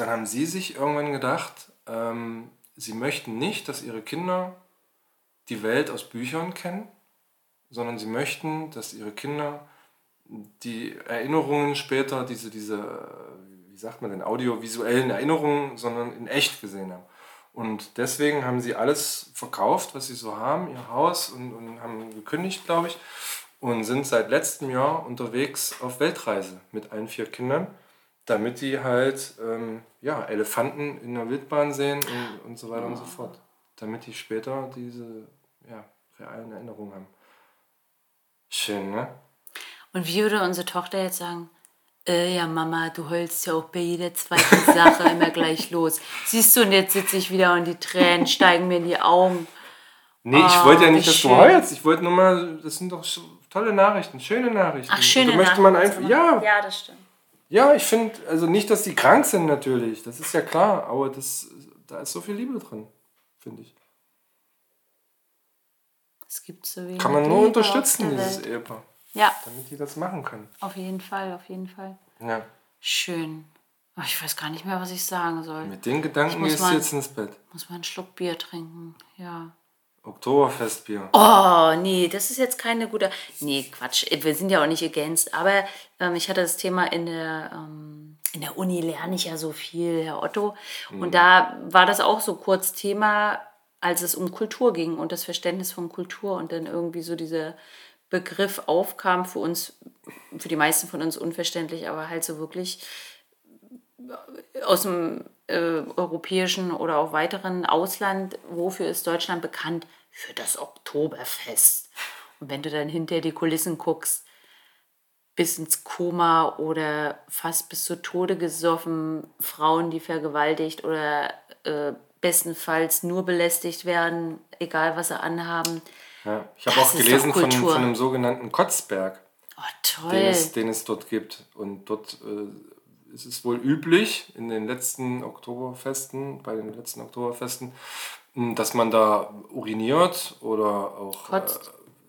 dann haben sie sich irgendwann gedacht, ähm, sie möchten nicht, dass ihre Kinder die Welt aus Büchern kennen, sondern sie möchten, dass ihre Kinder die Erinnerungen später, diese, diese, wie sagt man denn, audiovisuellen Erinnerungen, sondern in echt gesehen haben. Und deswegen haben sie alles verkauft, was sie so haben, ihr Haus und, und haben gekündigt, glaube ich, und sind seit letztem Jahr unterwegs auf Weltreise mit allen vier Kindern, damit die halt ähm, ja, Elefanten in der Wildbahn sehen und, und so weiter und so fort. Damit die später diese ja, realen Erinnerungen haben. Schön, ne?
Und wie würde unsere Tochter jetzt sagen? Äh, ja, Mama, du heulst ja auch bei jeder zweiten Sache [laughs] immer gleich los. Siehst du, und jetzt sitze ich wieder und die Tränen steigen mir in die Augen.
Nee, ich
Ah,
wollte ja
wie
nicht, dass du
schön.
heulst. Ich wollte nur mal, das sind doch tolle Nachrichten, schöne Nachrichten.
Ach, schöne
da möchte man
Nachrichten.
einfach, ja,
Ja, das stimmt.
Ja, ich finde, also nicht, dass die krank sind natürlich, das ist ja klar, aber das, da ist so viel Liebe drin, finde ich.
Es gibt so wenig
Kann man nur
Liebe
unterstützen, dieses. Ehepaar,
Ja,
damit die das machen können.
auf jeden Fall, auf jeden Fall.
Ja.
Schön. Oh, ich weiß gar nicht mehr, was ich sagen soll.
Mit den Gedanken gehst du jetzt ins Bett.
Muss man einen Schluck Bier trinken. Ja.
Oktoberfestbier.
Oh, nee, das ist jetzt keine gute. Nee, Quatsch. Wir sind ja auch nicht against. Aber ähm, ich hatte das Thema in der, ähm, in der Uni lerne ich ja so viel, Herr Otto. Und da war das auch so kurz Thema, als es um Kultur ging und das Verständnis von Kultur und dann irgendwie so dieser Begriff aufkam für uns, für die meisten von uns unverständlich, aber halt so wirklich aus dem äh, europäischen oder auch weiteren Ausland, wofür ist Deutschland bekannt? Für das Oktoberfest. Und wenn du dann hinter die Kulissen guckst, bis ins Koma oder fast bis zu Tode gesoffen, Frauen, die vergewaltigt oder äh, bestenfalls nur belästigt werden, egal was sie anhaben.
Ja. Ich habe auch gelesen von, von einem sogenannten Kotzberg.
Oh,
den es, den es dort gibt. Und dort äh, ist es wohl üblich, in den letzten Oktoberfesten, bei den letzten Oktoberfesten, mh, dass man da uriniert oder auch. Äh,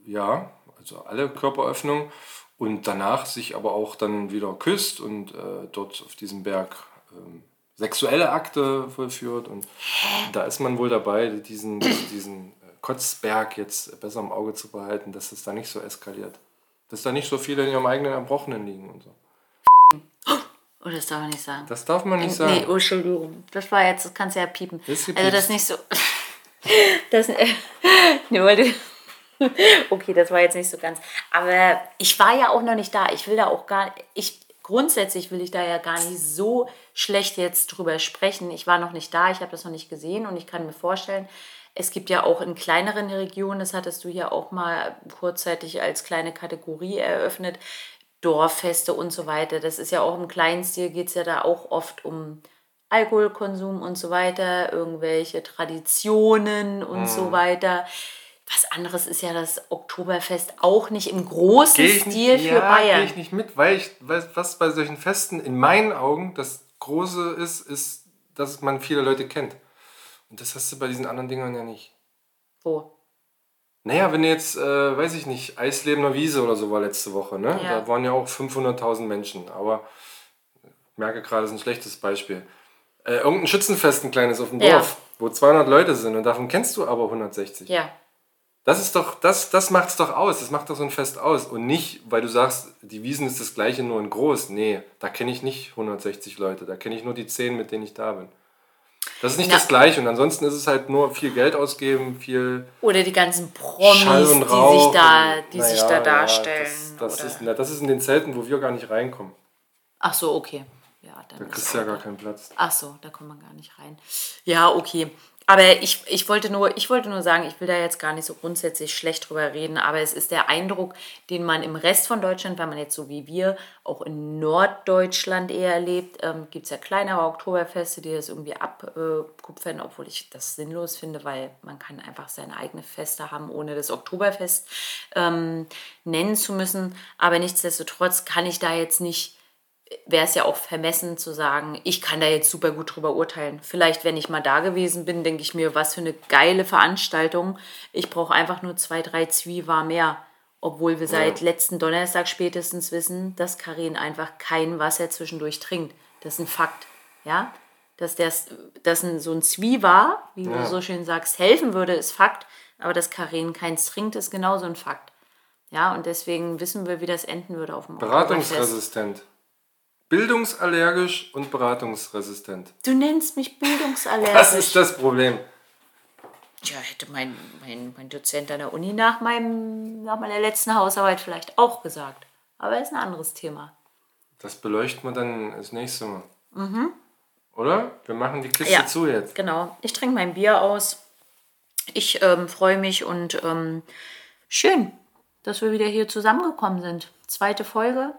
ja, also alle Körperöffnungen und danach sich aber auch dann wieder küsst und äh, dort auf diesem Berg ähm, sexuelle Akte vollführt. Und da ist man wohl dabei, diesen, diesen äh, Kotzberg jetzt besser im Auge zu behalten, dass es da nicht so eskaliert. Dass da nicht so viele in ihrem eigenen Erbrochenen liegen und so. [laughs]
Oh, das darf man nicht sagen.
Das darf man nicht
Nee,
sagen.
oh, Entschuldigung. Das war jetzt, das kannst du ja piepen.
Das ist
also das nicht so. [laughs] Das, äh, [laughs] nur, okay, das war jetzt nicht so ganz. Aber ich war ja auch noch nicht da. Ich will da auch gar ich grundsätzlich will ich da ja gar nicht so schlecht jetzt drüber sprechen. Ich war noch nicht da, ich habe das noch nicht gesehen und ich kann mir vorstellen, es gibt ja auch in kleineren Regionen, das hattest du ja auch mal kurzzeitig als kleine Kategorie eröffnet, Dorffeste und so weiter. Das ist ja auch im kleinen Stil, geht es ja da auch oft um Alkoholkonsum und so weiter, irgendwelche Traditionen und so weiter. Was anderes ist ja das Oktoberfest auch nicht im großen
ich
Stil für
ja,
Bayern.
gehe ich nicht mit, weil ich, weil, was bei solchen Festen in meinen Augen das Große ist, ist, dass man viele Leute kennt. Und das hast du bei diesen anderen Dingern ja nicht.
Wo?
Naja, wenn du jetzt, äh, weiß ich nicht, Eislebener Wiese oder so war letzte Woche, ne?
Ja.
Da waren ja auch 500.000 Menschen. Aber ich merke gerade, das ist ein schlechtes Beispiel. Äh, irgendein Schützenfest, ein kleines auf dem
Ja.
Dorf, wo 200 Leute sind und davon kennst du aber 160.
Ja.
Das ist doch, das, das macht's doch aus. Das macht doch so ein Fest aus. Und nicht, weil du sagst, die Wiesen ist das gleiche, nur in groß. Nee, da kenne ich nicht 160 Leute. Da kenne ich nur die 10, mit denen ich da bin. Das ist nicht
Na.
das gleiche. Und ansonsten ist es halt nur viel Geld ausgeben, viel
Oder die ganzen Promis, die sich da, die
na
sich
ja,
da
ja,
darstellen.
Das, das,
oder?
ist, na, das ist in den Zelten, wo wir gar nicht reinkommen.
Ach so, okay. Ja, dann
Da kriegst du ja
auch-
gar keinen Platz.
Ach so, da kommt man gar nicht rein. Ja, okay. Aber ich, ich, wollte nur, ich wollte nur sagen, ich will da jetzt gar nicht so grundsätzlich schlecht drüber reden, aber es ist der Eindruck, den man im Rest von Deutschland, weil man jetzt so wie wir auch in Norddeutschland eher erlebt, ähm, gibt es ja kleinere Oktoberfeste, die das irgendwie abkupfern, obwohl ich das sinnlos finde, weil man kann einfach seine eigene Feste haben, ohne das Oktoberfest ähm, nennen zu müssen. Aber nichtsdestotrotz kann ich da jetzt nicht wäre es ja auch vermessen zu sagen, ich kann da jetzt super gut drüber urteilen. Vielleicht, wenn ich mal da gewesen bin, denke ich mir, was für eine geile Veranstaltung. Ich brauche einfach nur zwei, drei Zwiewa mehr. Obwohl wir seit letzten Donnerstag spätestens wissen, dass Karin einfach kein Wasser zwischendurch trinkt. Das ist ein Fakt. Ja? Dass, das, dass ein, so ein Zwiewa, wie du so schön sagst, helfen würde, ist Fakt. Aber dass Karin keins trinkt, ist genauso ein Fakt. Ja, und deswegen wissen wir, wie das enden würde auf dem.
Beratungsresistent. Bildungsallergisch und beratungsresistent.
Du nennst mich bildungsallergisch.
Das ist das Problem.
Tja, hätte mein, mein, mein Dozent an der Uni nach, meinem, nach meiner letzten Hausarbeit vielleicht auch gesagt. Aber ist ein anderes Thema.
Das beleuchten wir dann das nächste Mal. Oder? Wir machen die Kiste
Ja.
zu jetzt.
Genau. Ich trinke mein Bier aus. Ich ähm, freue mich und ähm, schön, dass wir wieder hier zusammengekommen sind. Zweite Folge,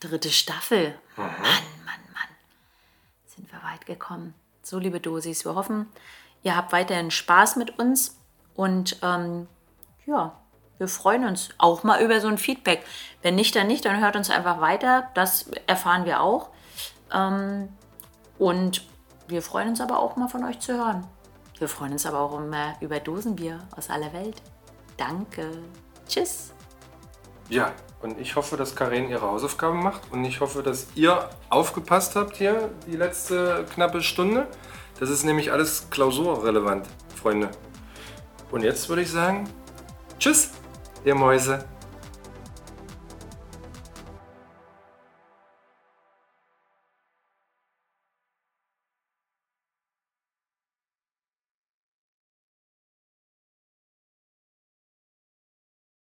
dritte Staffel. Mann, Mann, Mann. Sind wir weit gekommen. So, liebe Dosis, wir hoffen, ihr habt weiterhin Spaß mit uns und ähm, ja, wir freuen uns auch mal über so ein Feedback. Wenn nicht, dann nicht, dann hört uns einfach weiter. Das erfahren wir auch. Ähm, und wir freuen uns aber auch mal von euch zu hören. Wir freuen uns aber auch immer über Dosenbier aus aller Welt. Danke. Tschüss.
Ja, und ich hoffe, dass Karin ihre Hausaufgaben macht und ich hoffe, dass ihr aufgepasst habt hier die letzte knappe Stunde. Das ist nämlich alles klausurrelevant, Freunde. Und jetzt würde ich sagen, tschüss, ihr Mäuse.